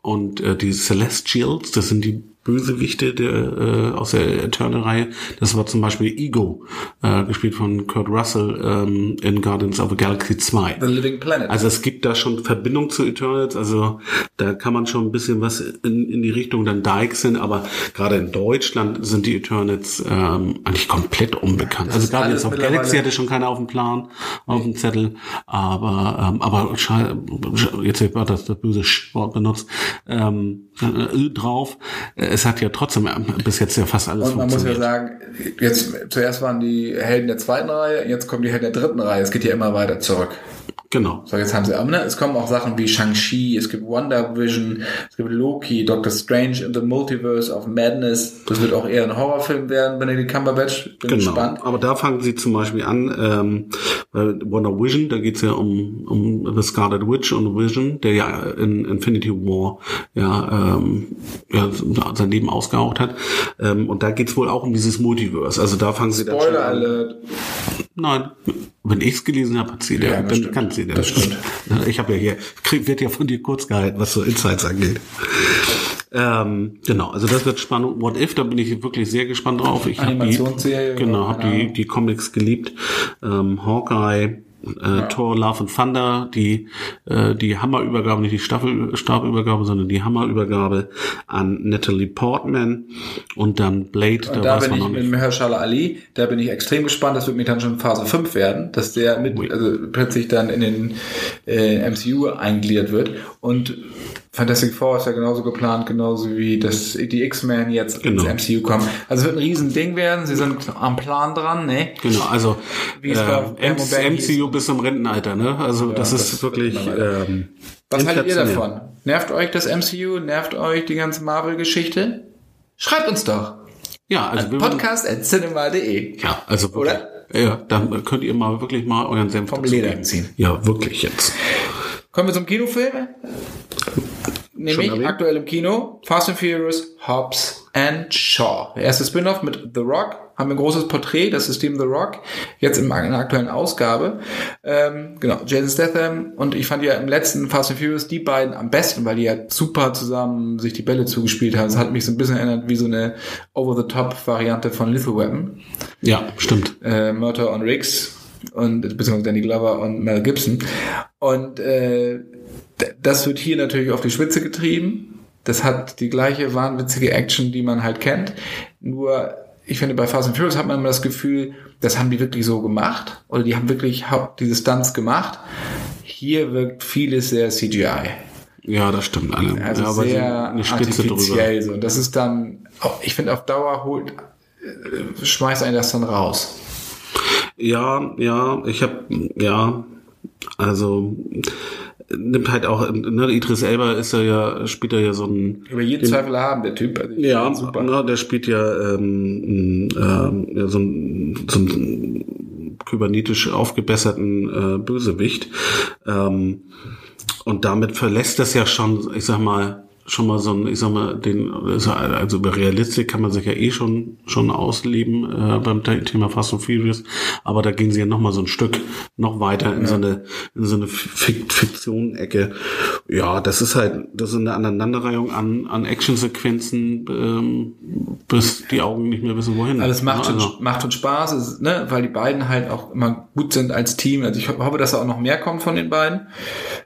und äh, die Celestials, das sind die Bösewichte der, äh, aus der Eternal-Reihe. Das war zum Beispiel Ego, äh, gespielt von Kurt Russell ähm, in Guardians of the Galaxy 2. The Living Planet. Also es gibt da schon Verbindung zu Eternals, also da kann man schon ein bisschen was in, in die Richtung dann Dykes sind, aber gerade in Deutschland sind die Eternals ähm, eigentlich komplett unbekannt. Also Guardians of the Galaxy hatte schon keiner auf dem Plan, auf dem Zettel, aber ähm, aber jetzt war das das böse Wort benutzt ähm, äh, drauf. Äh, Es hat ja trotzdem bis jetzt ja fast alles Und man muss ja sagen, jetzt zuerst waren die Helden der zweiten Reihe, jetzt kommen die Helden der dritten Reihe. Es geht ja immer weiter zurück. Genau. So, jetzt haben sie, aber ne, es kommen auch Sachen wie Shang-Chi, es gibt Wonder Vision, es gibt Loki, Doctor Strange in the Multiverse of Madness. Das wird auch eher ein Horrorfilm werden, Benedict Cumberbatch. Bin Genau, gespannt. aber da fangen sie zum Beispiel an, ähm, Wonder Vision, da geht's ja um, um The Scarlet Witch und Vision, der ja in Infinity War ja, ähm, ja sein Leben ausgehaucht hat. Ähm, und da geht's wohl auch um dieses Multiverse. Also da fangen sie dann schon Spoiler an. Alert. Nein, wenn ich's gelesen habe, hat sie Ja, das dann stimmt. kann der. Das stimmt. Ich habe ja hier, krieg, wird ja von dir kurz gehalten, was so Insights angeht. Ähm, genau, also das wird spannend. What If, da bin ich wirklich sehr gespannt drauf. Ich hab Animationsserie, Die, genau, habe Keine die, die Comics geliebt. Ähm, Hawkeye, äh, Thor, Love and Thunder, die, äh, die Hammerübergabe, nicht die Staffel, Stabübergabe, sondern die Hammerübergabe an Natalie Portman und dann Blade, Und da weiß bin ich mit. Mahershala Ali, da bin ich extrem gespannt, das wird mir dann schon Phase 5 werden, dass der mit, also plötzlich dann in den äh, MCU eingliedert wird. Und Fantastic Four ist ja genauso geplant, genauso wie das, die X-Men jetzt Genau. ins MCU kommen. Also es wird ein Riesending werden, sie sind am Plan dran, ne? Genau, also Wie es bei äh, hieß. MCU bis zum Rentenalter, ne? Also das das ist wirklich ähm, Was haltet ihr davon? Nervt euch das MCU? Nervt euch die ganze Marvel-Geschichte? Schreibt uns doch. Ja, also wir- Podcast at cinema.de. Ja, also wirklich. Oder? Ja, dann könnt ihr mal wirklich mal euren Senf Vom Leder ziehen. Ja, wirklich jetzt. Kommen wir zum Kinofilm. Nämlich erwähnt? aktuell im Kino Fast and Furious, Hobbs and Shaw. Der erste Spin-off mit The Rock. Haben wir ein großes Porträt, das System The Rock, jetzt in einer aktuellen Ausgabe. Ähm, genau, Jason Statham und ich fand ja im letzten Fast and Furious die beiden am besten, weil die ja super zusammen sich die Bälle zugespielt haben. Das hat mich so ein bisschen erinnert wie so eine Over-the-Top-Variante von Lethal Weapon Ja, stimmt. äh, Murtaugh und Riggs und beziehungsweise Danny Glover und Mel Gibson. Und äh, das wird hier natürlich auf die Spitze getrieben. Das hat die gleiche wahnwitzige Action, die man halt kennt. Nur, ich finde, bei Fast and Furious hat man immer das Gefühl, das haben die wirklich so gemacht. Oder die haben wirklich diese Stunts gemacht. Hier wirkt vieles sehr CGI. Ja, das stimmt alle. Also ja, sie sehr eine Spitze drüber. artifiziell so. Und das ist dann, auch- ich finde, auf Dauer holt, äh, schmeißt einen das dann raus. Ja, ja, ich habe ja, also nimmt halt auch, ne, Idris Elba ist ja, ja spielt er ja so ein Über jeden Zweifel haben, der Typ. Also Ja, super. Ne, der spielt ja, ähm, ähm, ja so ein, so ein kybernetisch aufgebesserten äh, Bösewicht. Ähm, und damit verlässt das ja schon, ich sag mal, schon mal so ein, ich sag mal, den, also über Realistik kann man sich ja eh schon schon ausleben äh, beim The- Thema Fast and Furious, aber da gehen sie ja noch mal so ein Stück noch weiter in so eine in so eine Fik Fiktion-Ecke. Ja, das ist halt, das ist eine Aneinanderreihung an an Actionsequenzen, ähm, bis die Augen nicht mehr wissen wohin. Alles macht, schon, also, macht schon Spaß, ist, ne, weil die beiden halt auch immer gut sind als Team. Also ich ho- hoffe, dass da auch noch mehr kommt von den beiden.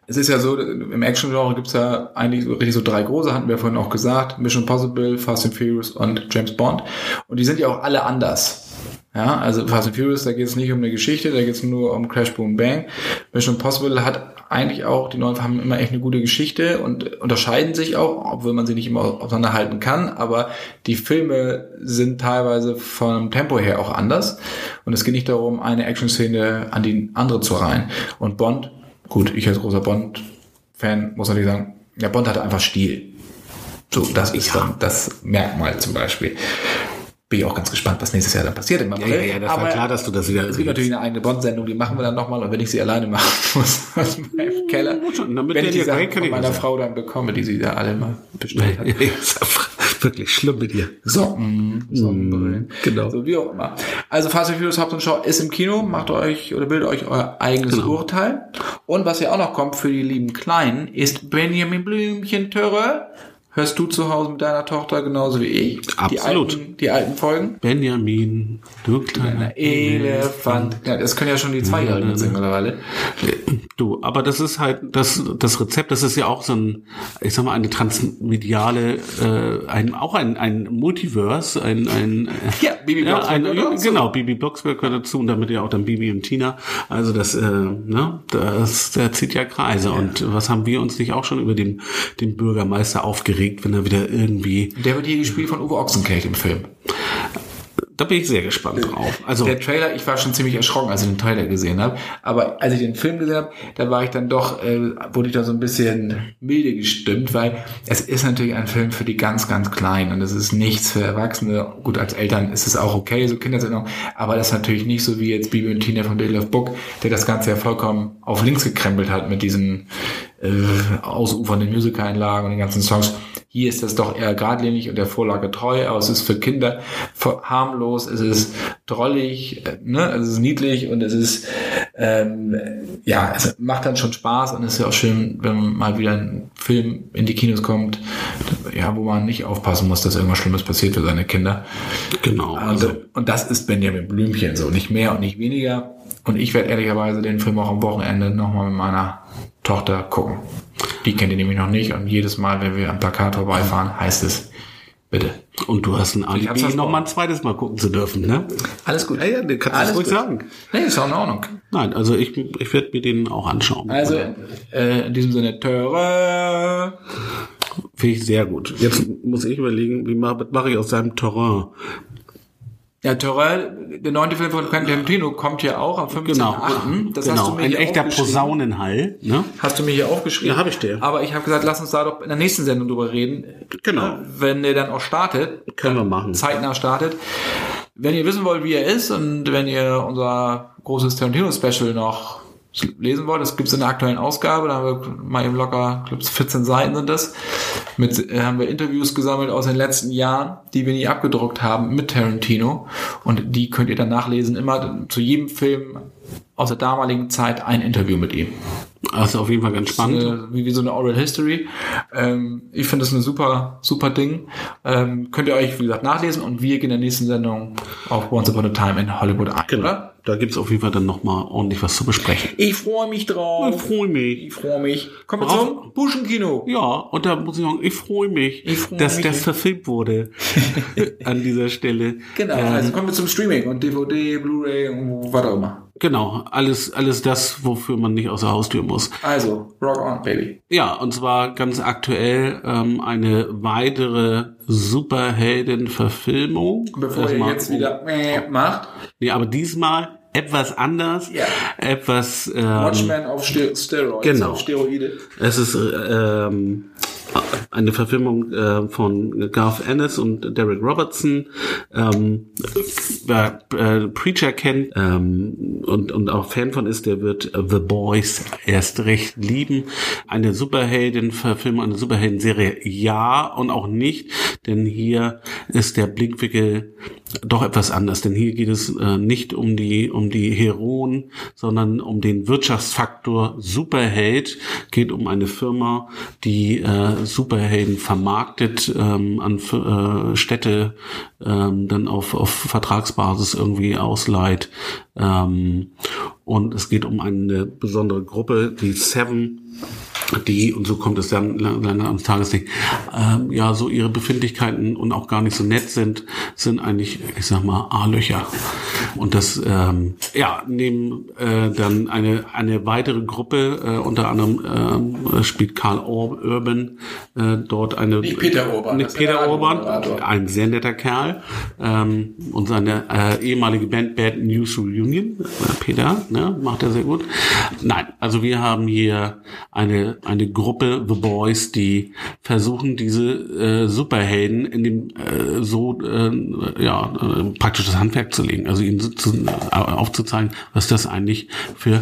Es ist ja so, im Action-Genre gibt's ja eigentlich so, richtig so drei große, hatten wir vorhin auch gesagt. Mission Possible, Fast and Furious und James Bond. Und die sind ja auch alle anders. Ja, also Fast and Furious, da geht es nicht um eine Geschichte, da geht es nur um Crash, Boom, Bang. Mission Possible hat eigentlich auch, die neuen haben immer echt eine gute Geschichte und unterscheiden sich auch, obwohl man sie nicht immer auseinanderhalten kann, aber die Filme sind teilweise vom Tempo her auch anders und es geht nicht darum, eine Action-Szene an die andere zu reihen. Und Bond, gut, ich als großer Bond-Fan muss natürlich sagen, ja, Bond hatte einfach Stil. So, das ist dann das Merkmal zum Beispiel. Bin ich auch ganz gespannt, was nächstes Jahr dann passiert im ja, April. ja, ja, das war Aber klar, dass du das wieder. es gibt natürlich eine eigene Bond-Sendung, die machen wir dann nochmal und wenn ich sie alleine machen muss aus meinem Keller, schon, damit wenn ich die Sachen von meiner das Frau dann bekomme, die sie da alle mal bestellt hat. Wirklich schlimm mit dir. Socken, Sonnenbrillen. genau. So wie auch immer. Also Fast and Furious Hauptschau ist im Kino, macht euch oder bildet euch euer eigenes Genau. Urteil. Und was ja auch noch kommt für die lieben Kleinen, ist Benjamin Blümchen Törre. Hörst du zu Hause mit deiner Tochter genauso wie ich? Die Absolut. alten, die alten Folgen? Benjamin, du kleiner Ein Elefant. Ja, das können ja schon die Zweijährigen singen mittlerweile. Du, aber das ist halt das das Rezept, das ist ja auch so ein, ich sag mal, eine transmediale, äh, ein auch ein ein Multiverse, ein ein Ja, Bibi ja, ein, genau, Bibi Blocksberg gehört dazu und damit ja auch dann Bibi und Tina. Also das, äh, ne, das, der zieht ja Kreise. Und was haben wir uns nicht auch schon über den den Bürgermeister aufgeregt, wenn er wieder irgendwie, Der wird hier gespielt von Uwe Ochsenknecht im Film. Da bin ich sehr gespannt drauf. Also Der Trailer, ich war schon ziemlich erschrocken, als ich den Trailer gesehen habe. Aber als ich den Film gesehen habe, da war ich dann doch, äh, wurde ich da so ein bisschen milde gestimmt, weil es ist natürlich ein Film für die ganz, ganz Kleinen und es ist nichts für Erwachsene. Gut, als Eltern ist es auch okay, so Kindersendung, aber das ist natürlich nicht so wie jetzt Bibi und Tina von Day Love Book, der das Ganze ja vollkommen auf links gekrempelt hat mit diesen äh, ausufernden Musical-Einlagen und den ganzen Songs. Hier ist das doch eher geradlinig und der Vorlage treu, aber es ist für Kinder harmlos, es ist drollig, äh, ne? es ist niedlich und es ist, ähm, ja, es macht dann schon Spaß und es ist ja auch schön, wenn mal wieder ein Film in die Kinos kommt, ja, wo man nicht aufpassen muss, dass irgendwas Schlimmes passiert für seine Kinder. genau, Also, also und das ist Benjamin Blümchen so, nicht mehr und nicht weniger. Und ich werde ehrlicherweise den Film auch am Wochenende nochmal mit meiner Tochter gucken. Die kennt ihn nämlich noch nicht und jedes Mal, wenn wir am Plakat vorbeifahren, heißt es, bitte. und du hast ein Alibi, noch mal ein zweites Mal gucken zu dürfen, ne? Alles gut. Ja, ja, du kannst Alles das ruhig gut. sagen. Nee, ist auch in Ordnung. Nein, also ich, ich werde mir den auch anschauen. Also, äh, in diesem Sinne, Töre. Finde ich sehr gut. Jetzt muss ich überlegen, wie mache mach ich aus seinem Terrain? Ja, Törre, der neunte Film von Quentin Tarantino kommt ja auch am 15.8. Genau, Das hast genau. du mir ein echter. Posaunenhall. Ne? Hast du mir hier aufgeschrieben? Ja, hab ich dir. Aber ich habe gesagt, lass uns da doch in der nächsten Sendung drüber reden. Genau. Wenn der dann auch startet. Können wir machen. Zeitnah startet. Wenn ihr wissen wollt, wie er ist und wenn ihr unser großes Tarantino-Special noch lesen wollt, das gibt's in der aktuellen Ausgabe, da haben wir mal eben locker, ich glaube 14 Seiten sind das, mit äh, haben wir Interviews gesammelt aus den letzten Jahren, die wir nie abgedruckt haben mit Tarantino. Und die könnt ihr dann nachlesen, immer zu jedem Film aus der damaligen Zeit ein Interview mit ihm. Also auf jeden Fall ganz spannend. Äh, wie, wie so eine Oral History. Ähm, ich finde das ein super, super Ding. Ähm, könnt ihr euch, wie gesagt, nachlesen und wir gehen in der nächsten Sendung auf Once Upon a Time in Hollywood ein, Genau. oder? Da gibt's auf jeden Fall dann nochmal ordentlich was zu besprechen. Ich freue mich drauf. Ich freue mich. Ich freue mich. Kommen wir zum Buschenkino. Ja, und da muss ich sagen, ich freue mich, Ich freu dass mich. das verfilmt wurde an dieser Stelle. Genau, Ähm, also kommen wir zum Streaming und DVD, Blu-ray und was auch immer. Genau, alles, alles das, wofür man nicht aus der Haustür muss. Also, rock on, baby. Ja, und zwar ganz aktuell ähm, eine weitere Superhelden-Verfilmung. Bevor ihr Erstmal- jetzt wieder äh, macht, Nee, aber diesmal etwas anders. Ja. Etwas. Ähm, Watchmen auf Ste Steroids, genau. auf Steroide. Es ist ähm, eine Verfilmung äh, von Garth Ennis und Derek Robertson. Ähm, wer äh, Preacher kennt ähm, und, und auch Fan von ist, der wird äh, The Boys erst recht lieben. Eine Superhelden-Verfilmung, eine Superhelden-Serie, ja und auch nicht, denn hier ist der Blickwinkel doch etwas anders, denn hier geht es äh, nicht um die um die Heroen, sondern um den Wirtschaftsfaktor Superheld. Geht um eine Firma, die äh, Superhelden vermarktet ähm, an äh, Städte, ähm, dann auf auf Vertragsbasis irgendwie ausleiht. Ähm, und es geht um eine besondere Gruppe, die Seven die, und so kommt es dann lange ans Tageslicht, ähm, ja, so ihre Befindlichkeiten und auch gar nicht so nett sind, sind eigentlich, ich sag mal, A-Löcher. Und das, ähm, ja, nehmen äh, dann eine, eine weitere Gruppe, äh, unter anderem ähm, spielt Karl Or Urban äh, dort eine... Nicht Peter Urban, Nicht Peter Urban, Radiomoderator. ein sehr netter Kerl. Ähm, und seine äh, ehemalige Band Bad News Reunion, äh, Peter, ne, macht er sehr gut. Nein, also wir haben hier eine, eine Gruppe, The Boys, die versuchen, diese äh, Superhelden in dem äh, so äh, ja, äh, praktisch das Handwerk zu legen. Also ihnen zu, äh, aufzuzeigen, was das eigentlich für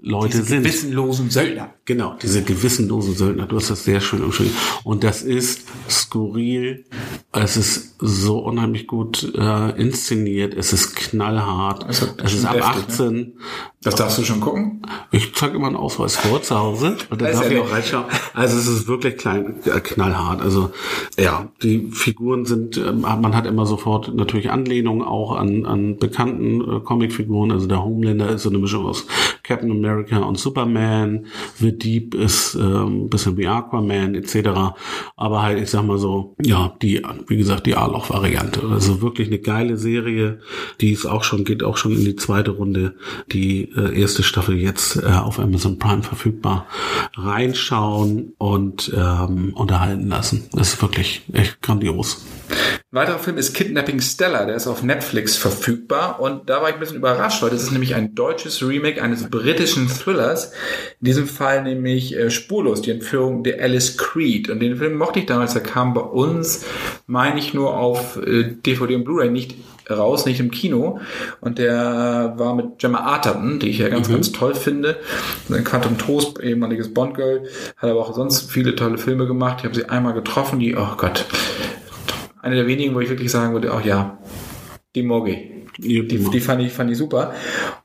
Leute sind. Wissenlosen Söldner. Genau, diese gewissenlosen Söldner. Du hast das sehr schön umschrieben. Und das ist skurril. Es ist so unheimlich gut äh, inszeniert. Es ist knallhart. Es ist ab deftig, ne? 18. Das darfst du schon gucken? Ich zeige immer einen Ausweis vor zu Hause und dann darf ich auch reinschauen. Also es ist wirklich klein, äh, knallhart. Also ja, die Figuren sind, ähm, man hat immer sofort natürlich Anlehnungen auch an, an bekannten äh, Comicfiguren. Also der Homelander ist so eine Mischung aus Captain America und Superman. The Deep ist ähm, ein bisschen wie Aquaman etc. Aber halt, ich sag mal so, ja, die, wie gesagt, die A-Loch-Variante. Also wirklich eine geile Serie. Die ist auch schon, geht auch schon in die zweite Runde. Die äh, erste Staffel jetzt äh, auf Amazon Prime verfügbar. Reinschauen und ähm, unterhalten lassen. Das ist wirklich echt grandios. Ein weiterer Film ist Kidnapping Stella, der ist auf Netflix verfügbar. Und da war ich ein bisschen überrascht, weil das ist nämlich ein deutsches Remake eines britischen Thrillers, in diesem Fall nämlich äh, Spurlos, die Entführung der Alice Creed. Und den Film mochte ich damals, der kam bei uns, meine ich, nur auf äh, DVD und Blu-ray, nicht raus, nicht im Kino. Und der war mit Gemma Arterton, die ich ja ganz, ganz toll finde, ein Quantum Trost, ehemaliges Bond-Girl, hat aber auch sonst viele tolle Filme gemacht, ich habe sie einmal getroffen, die, oh Gott, eine der wenigen, wo ich wirklich sagen würde, ach ja, die Moggi. Die, die fand ich, fand ich super.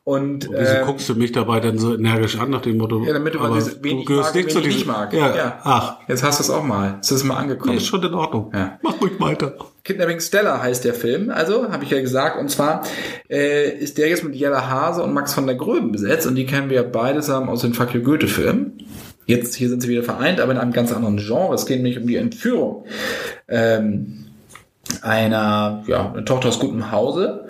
Und Wieso ähm, guckst du mich dabei dann so energisch an nach dem Motto? ja, damit du aber diese, wen du gehörst mag, nicht zu diesem- mag. Ja. Ach, Jetzt hast du es auch mal. Jetzt ist es mal angekommen. ist schon in Ordnung. Ja. Mach ruhig weiter. Kidnapping Stella heißt der Film, also habe ich ja gesagt. Und zwar äh, ist der jetzt mit Jella Hase und Max von der Gröben besetzt. Und die kennen wir ja beides haben aus den You Goethe-Filmen. Jetzt hier sind sie wieder vereint, aber in einem ganz anderen Genre. Es geht nämlich um die Entführung ähm, einer ja, eine Tochter aus gutem Hause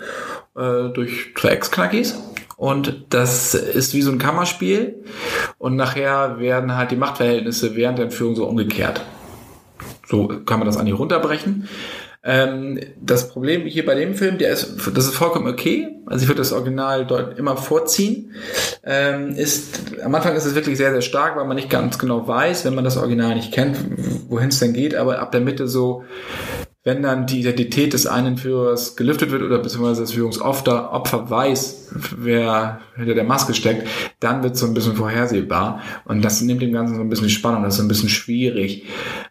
äh, durch zwei Ex-Knackis. Und das ist wie so ein Kammerspiel. Und nachher werden halt die Machtverhältnisse während der Entführung so umgekehrt. So kann man das eigentlich runterbrechen. Ähm, das Problem hier bei dem Film, der ist, das ist vollkommen okay. Also ich würde das Original dort immer vorziehen. Ähm, ist, am Anfang ist es wirklich sehr, sehr stark, weil man nicht ganz genau weiß, wenn man das Original nicht kennt, wohin es denn geht. Aber ab der Mitte so, wenn dann die Identität des einen Führers gelüftet wird oder beziehungsweise das Führungsopfer Opfer weiß, wer hinter der Maske steckt, dann wird es so ein bisschen vorhersehbar und das nimmt dem Ganzen so ein bisschen die Spannung, das ist so ein bisschen schwierig,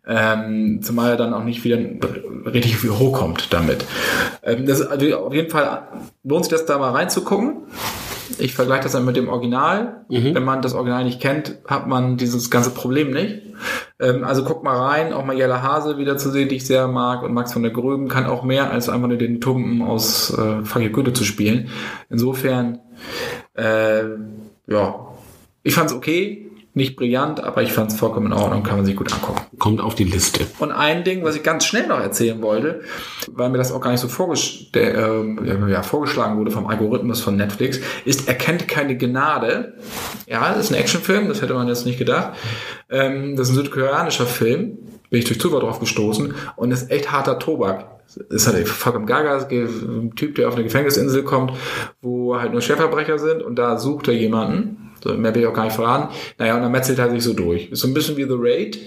ähm, zumal er dann auch nicht wieder richtig viel hochkommt damit. Ähm, das also auf jeden Fall lohnt sich das da mal reinzugucken. Ich vergleiche das dann mit dem Original. Wenn man das Original nicht kennt, hat man dieses ganze Problem nicht. Ähm, also guck mal rein, auch mal Jella Hase wieder zu sehen, die ich sehr mag. Und Max von der Gröben kann auch mehr als einfach nur den Tumpen aus äh, You Goethe zu spielen. Insofern, äh, ja, ich fand's okay. Nicht brillant, aber ich fand's vollkommen in Ordnung, kann man sich gut angucken. Kommt auf die Liste. Und ein Ding, was ich ganz schnell noch erzählen wollte, weil mir das auch gar nicht so vorges der, ähm, ja, vorgeschlagen wurde vom Algorithmus von Netflix, ist Erkennt keine Gnade. Ja, das ist ein Actionfilm, das hätte man jetzt nicht gedacht. Ähm, das ist ein südkoreanischer Film, bin ich durch Zufall drauf gestoßen und ist echt harter Tobak. Es hat vollkommen gaga, es ein Typ, der auf eine Gefängnisinsel kommt, wo halt nur Schwerverbrecher sind und da sucht er jemanden. So, mehr will ich auch gar nicht verraten. Naja, und dann metzelt er sich so durch. Ist so ein bisschen wie The Raid,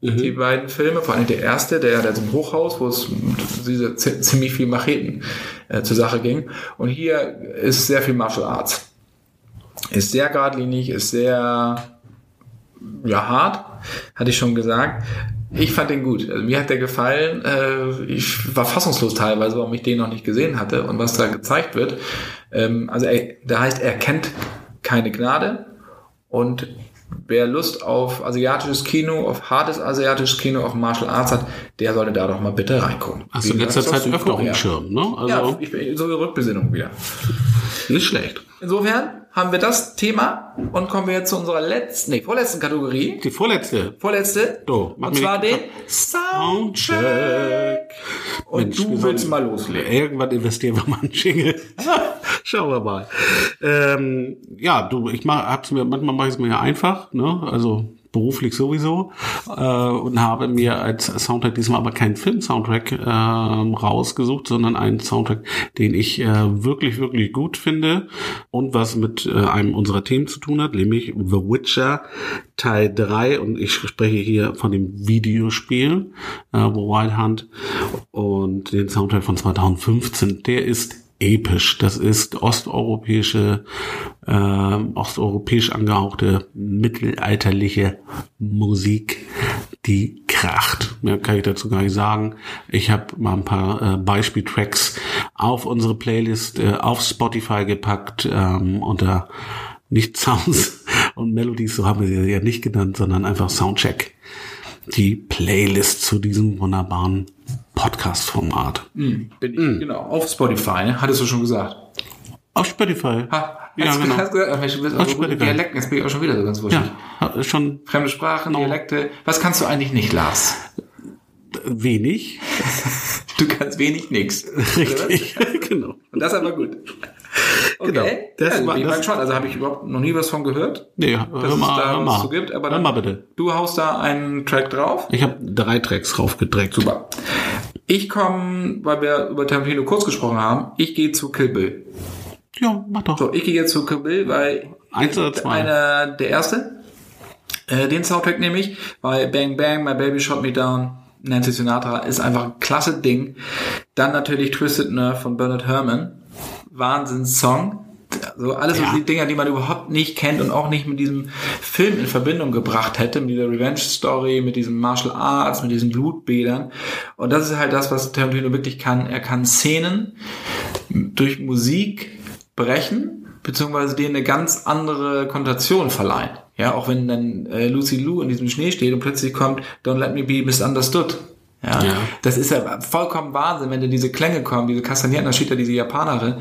die beiden Filme, vor allem der erste, der der zum Hochhaus, wo es diese zi- ziemlich viel Macheten äh, zur Sache ging. Und hier ist sehr viel Martial Arts. Ist sehr geradlinig, ist sehr ja hart, hatte ich schon gesagt. Ich fand den gut. Also mir hat der gefallen. Äh, ich war fassungslos teilweise, warum ich den noch nicht gesehen hatte und was da gezeigt wird. Ähm, also er, der heißt, er kennt keine Gnade und wer Lust auf asiatisches Kino, auf hartes asiatisches Kino, auf Martial Arts hat, der sollte da doch mal bitte reingucken. Hast du in letzter Zeit öfter auf dem. Schirm, ne? Also Ja, ich bin so eine Rückbesinnung wieder. nicht schlecht. Insofern haben wir das Thema und kommen wir jetzt zu unserer letzten, nee, vorletzten Kategorie. Die vorletzte. Vorletzte. So, und zwar den Soundcheck. Soundcheck. Und Mensch, du willst mal loslegen. Irgendwann investieren wir mal einen Jingle. Schauen wir mal. Ähm, ja, du, ich mach, hab's mir, manchmal mache ich es mir ja einfach, ne? Also beruflich sowieso äh, und habe mir als Soundtrack diesmal aber keinen Film-Soundtrack ähm, rausgesucht, sondern einen Soundtrack, den ich äh, wirklich, wirklich gut finde und was mit äh, einem unserer Themen zu tun hat, nämlich The Witcher Teil 3 und ich spreche hier von dem Videospiel äh, Wild Hunt und den Soundtrack von 2015. Der ist episch. Das ist osteuropäische, äh, osteuropäisch angehauchte mittelalterliche Musik, die kracht. Mehr kann ich dazu gar nicht sagen. Ich habe mal ein paar äh, Beispieltracks auf unsere Playlist äh, auf Spotify gepackt ähm, unter nicht Sounds und Melodies, so haben wir sie ja nicht genannt, sondern einfach Soundcheck. Die Playlist zu diesem wunderbaren Podcast-Format. Bin ich, genau, auf Spotify, ne? hattest du schon gesagt. Auf Spotify. Ha, Ja, hast du genau. gesagt, also gut. Dialekten, jetzt bin ich auch schon wieder so ganz wuschig. Ja, schon Fremde Sprachen, Genau. Dialekte. Was kannst du eigentlich nicht, Lars? wenig. Du kannst wenig nix. Richtig, genau. Und das aber gut. Okay. Genau. Das ja, war- bin ich das- mal gespannt. Also habe ich überhaupt noch nie was von gehört. Nee, dass hör es mal, da hör was mal. zu gibt. Aber hör dann, mal bitte. du haust da einen Track drauf. Ich habe drei Tracks raufgedreckt. Super. Ich komme, weil wir über Tarantino kurz gesprochen haben, ich gehe zu Kill Bill. Ja, mach doch. So, ich gehe jetzt zu Kill Bill, weil Eins oder zwei? einer der erste. Äh, den Soundtrack nehme ich, weil Bang Bang, My Baby Shot Me Down, Nancy Sinatra ist einfach ein klasse Ding. Dann natürlich Twisted Nerve von Bernard Herrmann. Wahnsinns-Song. Also alles Ja. so die Dinger, die man überhaupt nicht kennt und auch nicht mit diesem Film in Verbindung gebracht hätte, mit dieser Revenge-Story, mit diesem Martial Arts, mit diesen Blutbädern. Und das ist halt das, was Tarantino wirklich kann. Er kann Szenen durch Musik brechen, beziehungsweise denen eine ganz andere Konnotation verleihen. Ja, auch wenn dann äh, Lucy Lou in diesem Schnee steht und plötzlich kommt Don't Let Me Be Misunderstood. Ja, Ja. das ist ja vollkommen Wahnsinn, wenn da diese Klänge kommen, diese Kastanierten, steht da diese Japanerin,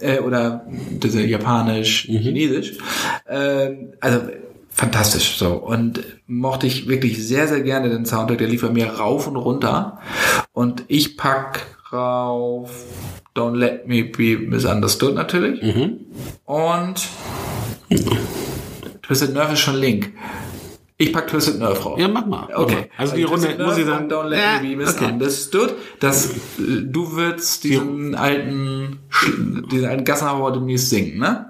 äh, oder diese Japanisch-Chinesisch. Äh, also fantastisch so. Und mochte ich wirklich sehr, sehr gerne den Soundtrack, der lief bei mir rauf und runter. Und ich pack rauf Don't Let Me Be Misunderstood natürlich. Und Twisted Nerve ist schon Link. Ich pack Twisted Nerve rauf. Ja, mach mal. Okay. Also die Runde, Twisted muss ich Nerve sagen. und Don't let Ja, me be okay. misunderstood. Das, äh, du würdest diesen alten, Sch- diesen alten Gassenhauer demnächst singen, ne?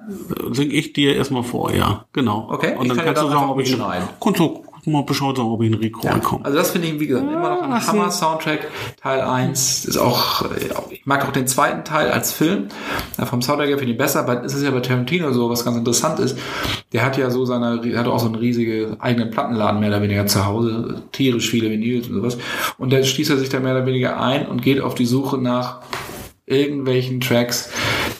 Sing ich dir erstmal vor, ja. Genau. Okay, Und ich dann kannst du sagen, ob ich mitschneiden. Kannst du mal Bescheid sagen, ob ich einen Recall komme. Also das finde ich, wie gesagt, immer noch ein ist Hammer-Soundtrack. Teil 1 ist auch, äh, ich mag auch den zweiten Teil als Film. Ja, vom Soundtrack her finde ich besser, aber es ist ja bei Tarantino so, was ganz interessant ist. Der hat ja so seine, hat auch so einen riesigen eigenen Plattenladen mehr oder weniger zu Hause, tierisch viele Vinyls und sowas. Und da schließt er sich da mehr oder weniger ein und geht auf die Suche nach irgendwelchen Tracks,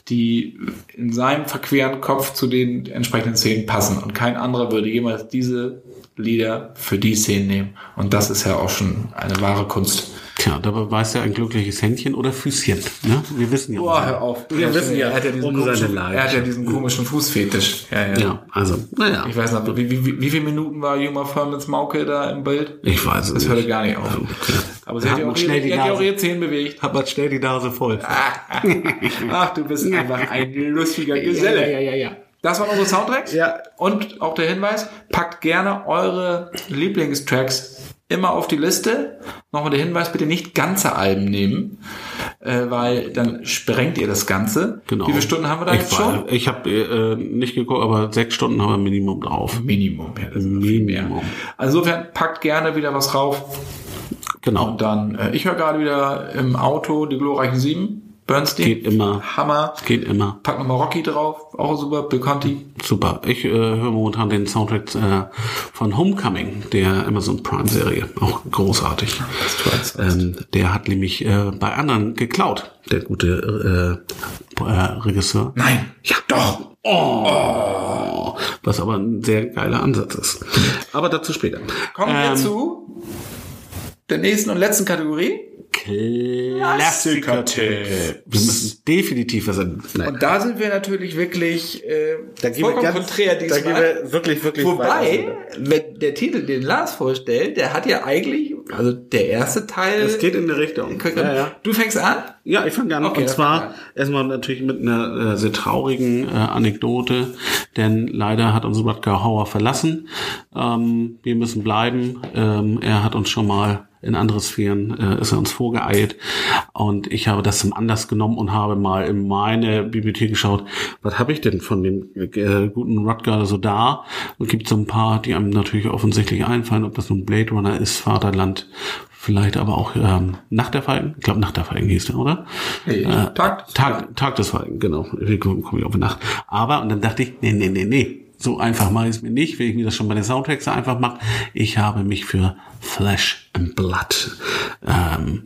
die in seinem verqueren Kopf zu den entsprechenden Szenen passen. Und kein anderer würde jemals diese Lieder für die Szenen nehmen. Und das ist ja auch schon eine wahre Kunst. Tja, da beweist er ein glückliches Händchen oder Füßchen. Ne? Wir wissen ja. Boah, hör auf. Wir wissen ja er hat ja diesen um komischen, Leidenschaft. er hat ja diesen komischen Fußfetisch. Ja, ja. Ja, also, naja. Ich weiß noch, wie, wie, wie, wie viele Minuten war Juma Furmans Mauke da im Bild? Ich weiß es Das nicht. hörte gar nicht auf. Aber sie Da hat ja hat auch, schnell ihre, die hat ja auch ihre Zehen bewegt. Hat man schnell die Nase voll. Ach, du bist einfach ein lustiger Geselle. ja, ja, ja. Das waren unsere Soundtracks. Ja. Und auch der Hinweis, packt gerne eure Lieblingstracks immer auf die Liste. Nochmal der Hinweis, bitte nicht ganze Alben nehmen, äh, weil dann sprengt ihr das Ganze. Genau. Wie viele Stunden haben wir da ich jetzt schon? war- Ich habe äh, nicht geguckt, aber sechs Stunden haben wir Minimum drauf. Minimum. Ja, das. Minimum. Also insofern packt gerne wieder was rauf. Genau. Und dann, äh, ich höre gerade wieder im Auto die glorreichen Sieben. Bernstein. Geht immer. Hammer. Geht immer. Pack nochmal Rocky drauf. Auch super. Bill Conti. Super. Ich äh, höre momentan den Soundtrack äh, von Homecoming, der Amazon Prime Serie. Auch großartig. Ähm, der hat nämlich äh, bei anderen geklaut, der gute äh, äh, Regisseur. Nein. Ja, doch. Oh, was aber ein sehr geiler Ansatz ist. Aber dazu später. Kommen wir Ähm, zu der nächsten und letzten Kategorie. Klassiker-Tipp. Wir müssen definitiv was. Nein. Und da sind wir natürlich wirklich äh, Da gehen wir vollkommen ganz- konträr da diesmal. gehen wir wirklich, wirklich Wobei, wenn der Titel, den Lars vorstellt, der hat ja eigentlich, also der erste Teil. Es geht in die Richtung. Ja, ja. Du fängst an? Ja, ich fange an. Okay, und zwar erstmal natürlich mit einer äh, sehr traurigen äh, Anekdote, denn leider hat uns Rutger Hauer verlassen. Ähm, wir müssen bleiben. Ähm, er hat uns schon mal in andere Sphären, äh, ist er uns vorgeeilt und ich habe das zum Anlass genommen und habe mal in meine Bibliothek geschaut, was habe ich denn von dem äh, guten Rutger so da? Und gibt so ein paar, die einem natürlich offensichtlich einfallen, ob das nun Blade Runner ist, Vaterland, vielleicht aber auch ähm, Nach der Falken. Ich glaube, Nach der Falken hieß der, oder? Nee, äh, Tag- Tag, Tag des Falken, genau. Wie komme komm ich auf Nacht? Aber, und dann dachte ich, nee, nee, nee, nee. So einfach mache ich es mir nicht, wenn ich mir das schon bei den Soundtracks so einfach mache. Ich habe mich für Flesh and Blood ähm,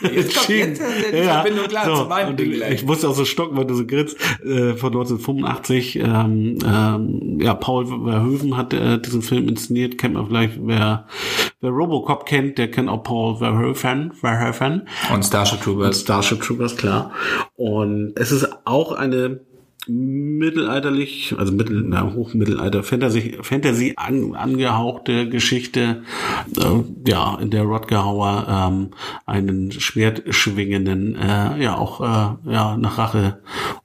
Jetzt kommt jetzt die Verbindung klar zu meinem und Ding ich, gleich. ich musste auch so stocken, weil du so grinst, äh, von 1985. Ähm, ähm, ja, Paul Verhoeven hat äh, diesen Film inszeniert. Kennt man vielleicht, wer, wer Robocop kennt, der kennt auch Paul Verhoeven. Verhoeven. Und Starship Troopers. Starship Troopers, klar. Und es ist auch eine mittelalterlich, also mittel, na, hochmittelalter Fantasy, Fantasy an, angehauchte Geschichte, äh, ja, in der Rodger Hauer ähm, einen Schwert schwingenden, äh, ja auch äh, ja nach Rache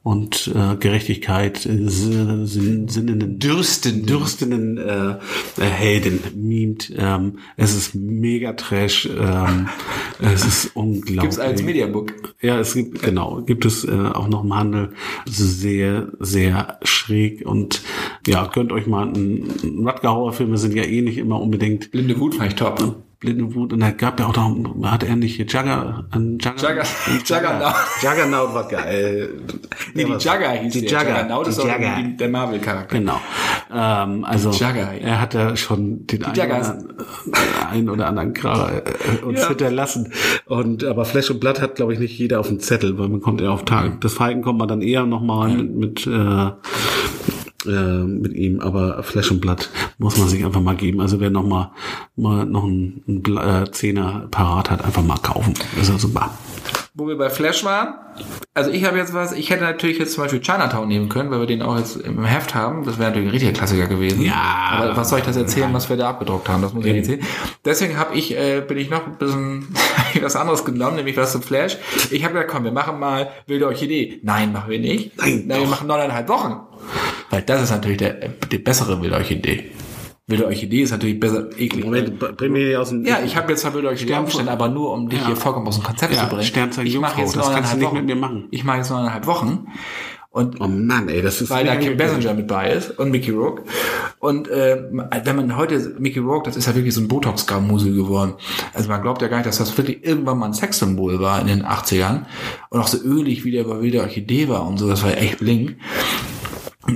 und äh, Gerechtigkeit äh, sin- sin- sinnenden Dürsten. dürstenden äh, Helden mimt. Ähm, es ist mega Trash. Ähm, es ist unglaublich. Gibt's als Mediabook. Ja, es gibt, genau, gibt es äh, auch noch im Handel sehr, sehr schräg und ja, gönnt euch mal einen Rutger Filme sind ja eh nicht immer unbedingt Blinde Wut fand ich top. Blinde Wut und da gab ja auch noch, hat er nicht hier Jugger, ein Jugger, Jugger- ein Juggernaut. Juggernaut war geil. Nee, die Jugger hieß die der. Jugger, Juggernaut ist die auch Jugger. die- der Marvel-Charakter. Genau. Ähm, also Jugger, ja. er hat ja schon den einen oder, einen oder anderen Kracher äh, uns Ja. hinterlassen. Und aber Fleisch und Blatt hat, glaube ich, nicht jeder auf dem Zettel, weil man kommt ja auf Tag des Falken kommt man dann eher nochmal mit, mit äh, äh, mit ihm, aber Fleisch und Blatt muss man sich einfach mal geben. Also wer noch mal, mal noch einen, einen äh, Zehner parat hat, einfach mal kaufen. Das ist super. Wo wir bei Flash waren, also ich habe jetzt was, ich hätte natürlich jetzt zum Beispiel Chinatown nehmen können, weil wir den auch jetzt im Heft haben. Das wäre natürlich ein richtiger Klassiker gewesen. Ja. Aber was soll ich das erzählen, was wir da abgedruckt haben? Das muss ich nicht erzählen. Deswegen habe ich, äh, bin ich noch ein bisschen was anderes genommen, nämlich was zum Flash. Ich habe gesagt, komm, wir machen mal wilde Orchidee. Nein, machen wir nicht. Nein, Nein wir machen neuneinhalb Wochen. Weil das ist natürlich der, die bessere wilde Orchidee. Wilde Orchidee ist natürlich besser, eklig. Moment, bring mir die aus dem Ja, ich habe jetzt zwar wilde Orchidee Stern- aufgestellt, aber nur um dich Ja. hier vollkommen aus dem Konzept Ja, zu bringen. Sternzeichen ich mache jetzt das kannst du nicht Wochen. mit mir machen. Ich mache jetzt neuneinhalb Wochen. Und Oh Mann, ey, das ist weil da Kim. Basinger mit bei ist und Mickey Rourke. Und äh, wenn man heute, Mickey Rourke, das ist ja wirklich so ein Botox-Musel geworden. Also man glaubt ja gar nicht, dass das wirklich irgendwann mal ein Sexsymbol war in den 80ern. Und auch so ölig, wie der bei Wilde Orchidee war und so, das war ja echt blink.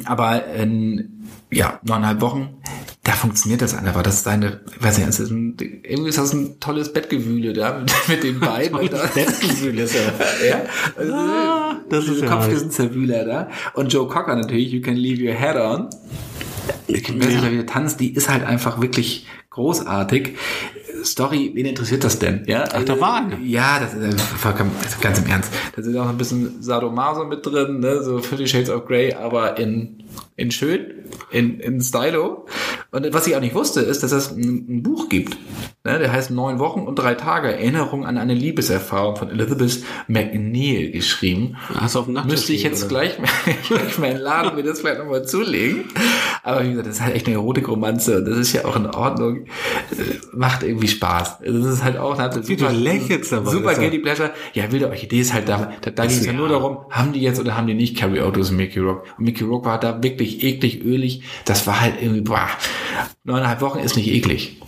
Aber in, ja, neuneinhalb Wochen, da funktioniert das einfach. Das ist seine, ich weiß nicht, das ist ein, irgendwie ist das ein tolles Bettgewühle da mit, mit den beiden. Bettgefühl ist ja. ja, also, das ist ja Kopfkissen-Zerwühler da. Und Joe Cocker natürlich, You Can Leave Your Head On. Wer sich da wieder tanzt, die ist halt einfach wirklich großartig. Story, wen interessiert das denn? Ja, Ach, da war eine. Ja, das ist äh, vollkommen, ganz im Ernst. Da ist auch ein bisschen Sadomaso mit drin, ne? so Fifty Shades of Grey, aber in, in schön, in, in Stylo. Und was ich auch nicht wusste, ist, dass es ein, ein Buch gibt. Ne? Der heißt Neun Wochen und drei Tage. Erinnerung an eine Liebeserfahrung von Elizabeth McNeil geschrieben. Hast du auf dem Nachttisch Müsste ich jetzt oder? gleich, den Laden mir das vielleicht nochmal zulegen. Aber wie gesagt, das ist halt echt eine Erotikromanze und das ist ja auch in Ordnung. Äh, Macht irgendwie Spaß. Also Das ist halt auch Wie du lächelst aber, super Guilty Pleasure. Ja, wilde Orchidee ist halt da, da, da ging es ja ja- nur darum, haben die jetzt oder haben die nicht Carrie Autos und Mickey Rock. Und Mickey Rock war da wirklich eklig, ölig. Das war halt irgendwie, boah, neuneinhalb Wochen ist nicht eklig.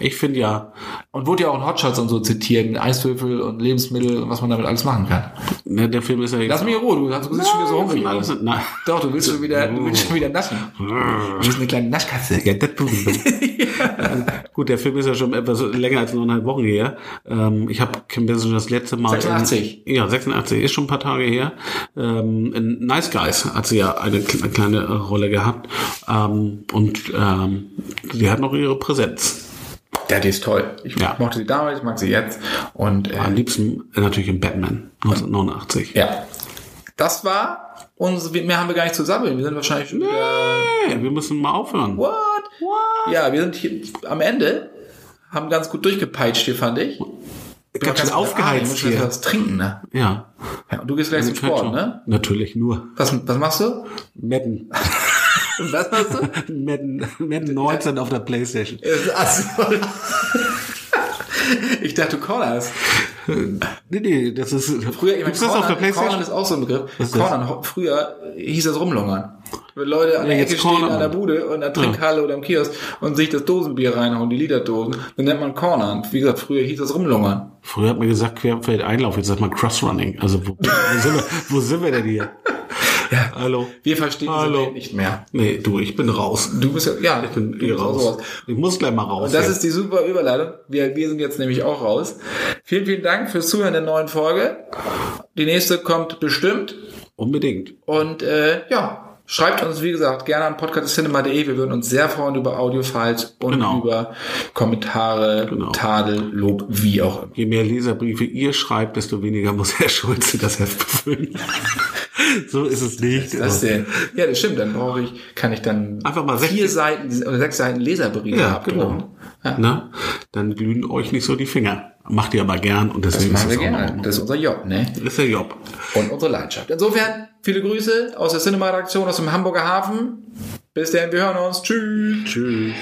Ich finde ja, Und wurde ja auch in Hotshots und so zitiert, mit Eiswürfel und Lebensmittel und was man damit alles machen kann. ne, der Film ist ja jetzt. Lass mich in Ruhe, du, du siehst schon wieder so hungrig alles, aus. nein. Doch, du willst schon wieder, du willst schon wieder naschen. Du bist eine kleine Naschkatze. Ja, das Also, Gut, der Film ist ja schon etwas länger als neuneinhalb Wochen her. Ähm, ich habe Kim Basinger das letzte Mal. 86. In, ja, 86 ist schon ein paar Tage her. Ähm, in Nice Guys hat sie ja eine kle- kleine Rolle gehabt. Ähm, und ähm, sie hat noch ihre Präsenz. Ja, die ist toll. Ich Ja. mochte sie damals, ich mag sie jetzt. Und äh, Am liebsten natürlich in Batman 1989. ja. Das war uns, mehr haben wir gar nicht zu sammeln. Wir sind wahrscheinlich schon. Hey, wir müssen mal aufhören. What? What? Ja, wir sind hier am Ende. Haben ganz gut durchgepeitscht hier, fand ich. Ganz schön aufgeheizt hier. was trinken, ne? Ja. Ja, und du gehst gleich zum Sport, ne? Natürlich nur. Was, was machst du? Madden. Was machst du? Madden, Madden 19 auf der Playstation. Achso. Ich dachte, du cornerst. Nee, nee, das ist. Früher, ich meine, das auf der Cornern, Playstation? Cornern ist auch so ein Begriff. Cornern, früher hieß das rumlungern. Wenn Leute an der Ja, jetzt Ecke stehen, cornern an der. Bude und in der Trinkhalle oder im Kiosk und sich das Dosenbier reinhauen, die Literdosen, dann nennt man Cornern. Wie gesagt, früher hieß das rumlungern. Früher hat man gesagt, Querfeld Einlauf, jetzt sagt man Crossrunning. Also wo, wo, sind, wir, wo sind wir denn hier? Ja. Hallo. Wir verstehen diese Hallo. Welt nicht mehr. Nee, du, ich bin raus. Du bist ja, ja, Ich bin eh raus. sowas. Ich muss gleich mal raus. Und das jetzt. ist die super Überleitung. Wir, wir sind jetzt nämlich auch raus. Vielen, vielen Dank fürs Zuhören der neuen Folge. Die nächste kommt bestimmt. Unbedingt. Und äh, ja, schreibt uns, wie gesagt, gerne an podcastcinema.de. Wir würden uns sehr freuen über Audiofiles und Genau. über Kommentare, Genau. Tadel, Lob, wie auch immer. Je mehr Leserbriefe ihr schreibt, desto weniger muss Herr Schulze das Heft befüllen. so ist es nicht. Das denn? Ja, das stimmt. Dann brauche ich, kann ich dann Einfach mal vier 60 Seiten oder sechs Seiten Leserbriefe Ja, abdrucken. genau. Ja. Na, dann glühen euch nicht so die Finger. Macht ihr aber gern und Das deswegen machen wir ist gerne. Das ist unser Job, ne? Das ist der Job. Und unsere Leidenschaft. Insofern, viele Grüße aus der Cinema-Redaktion aus dem Hamburger Hafen. Bis dann, wir hören uns. Tschüss. Tschüss.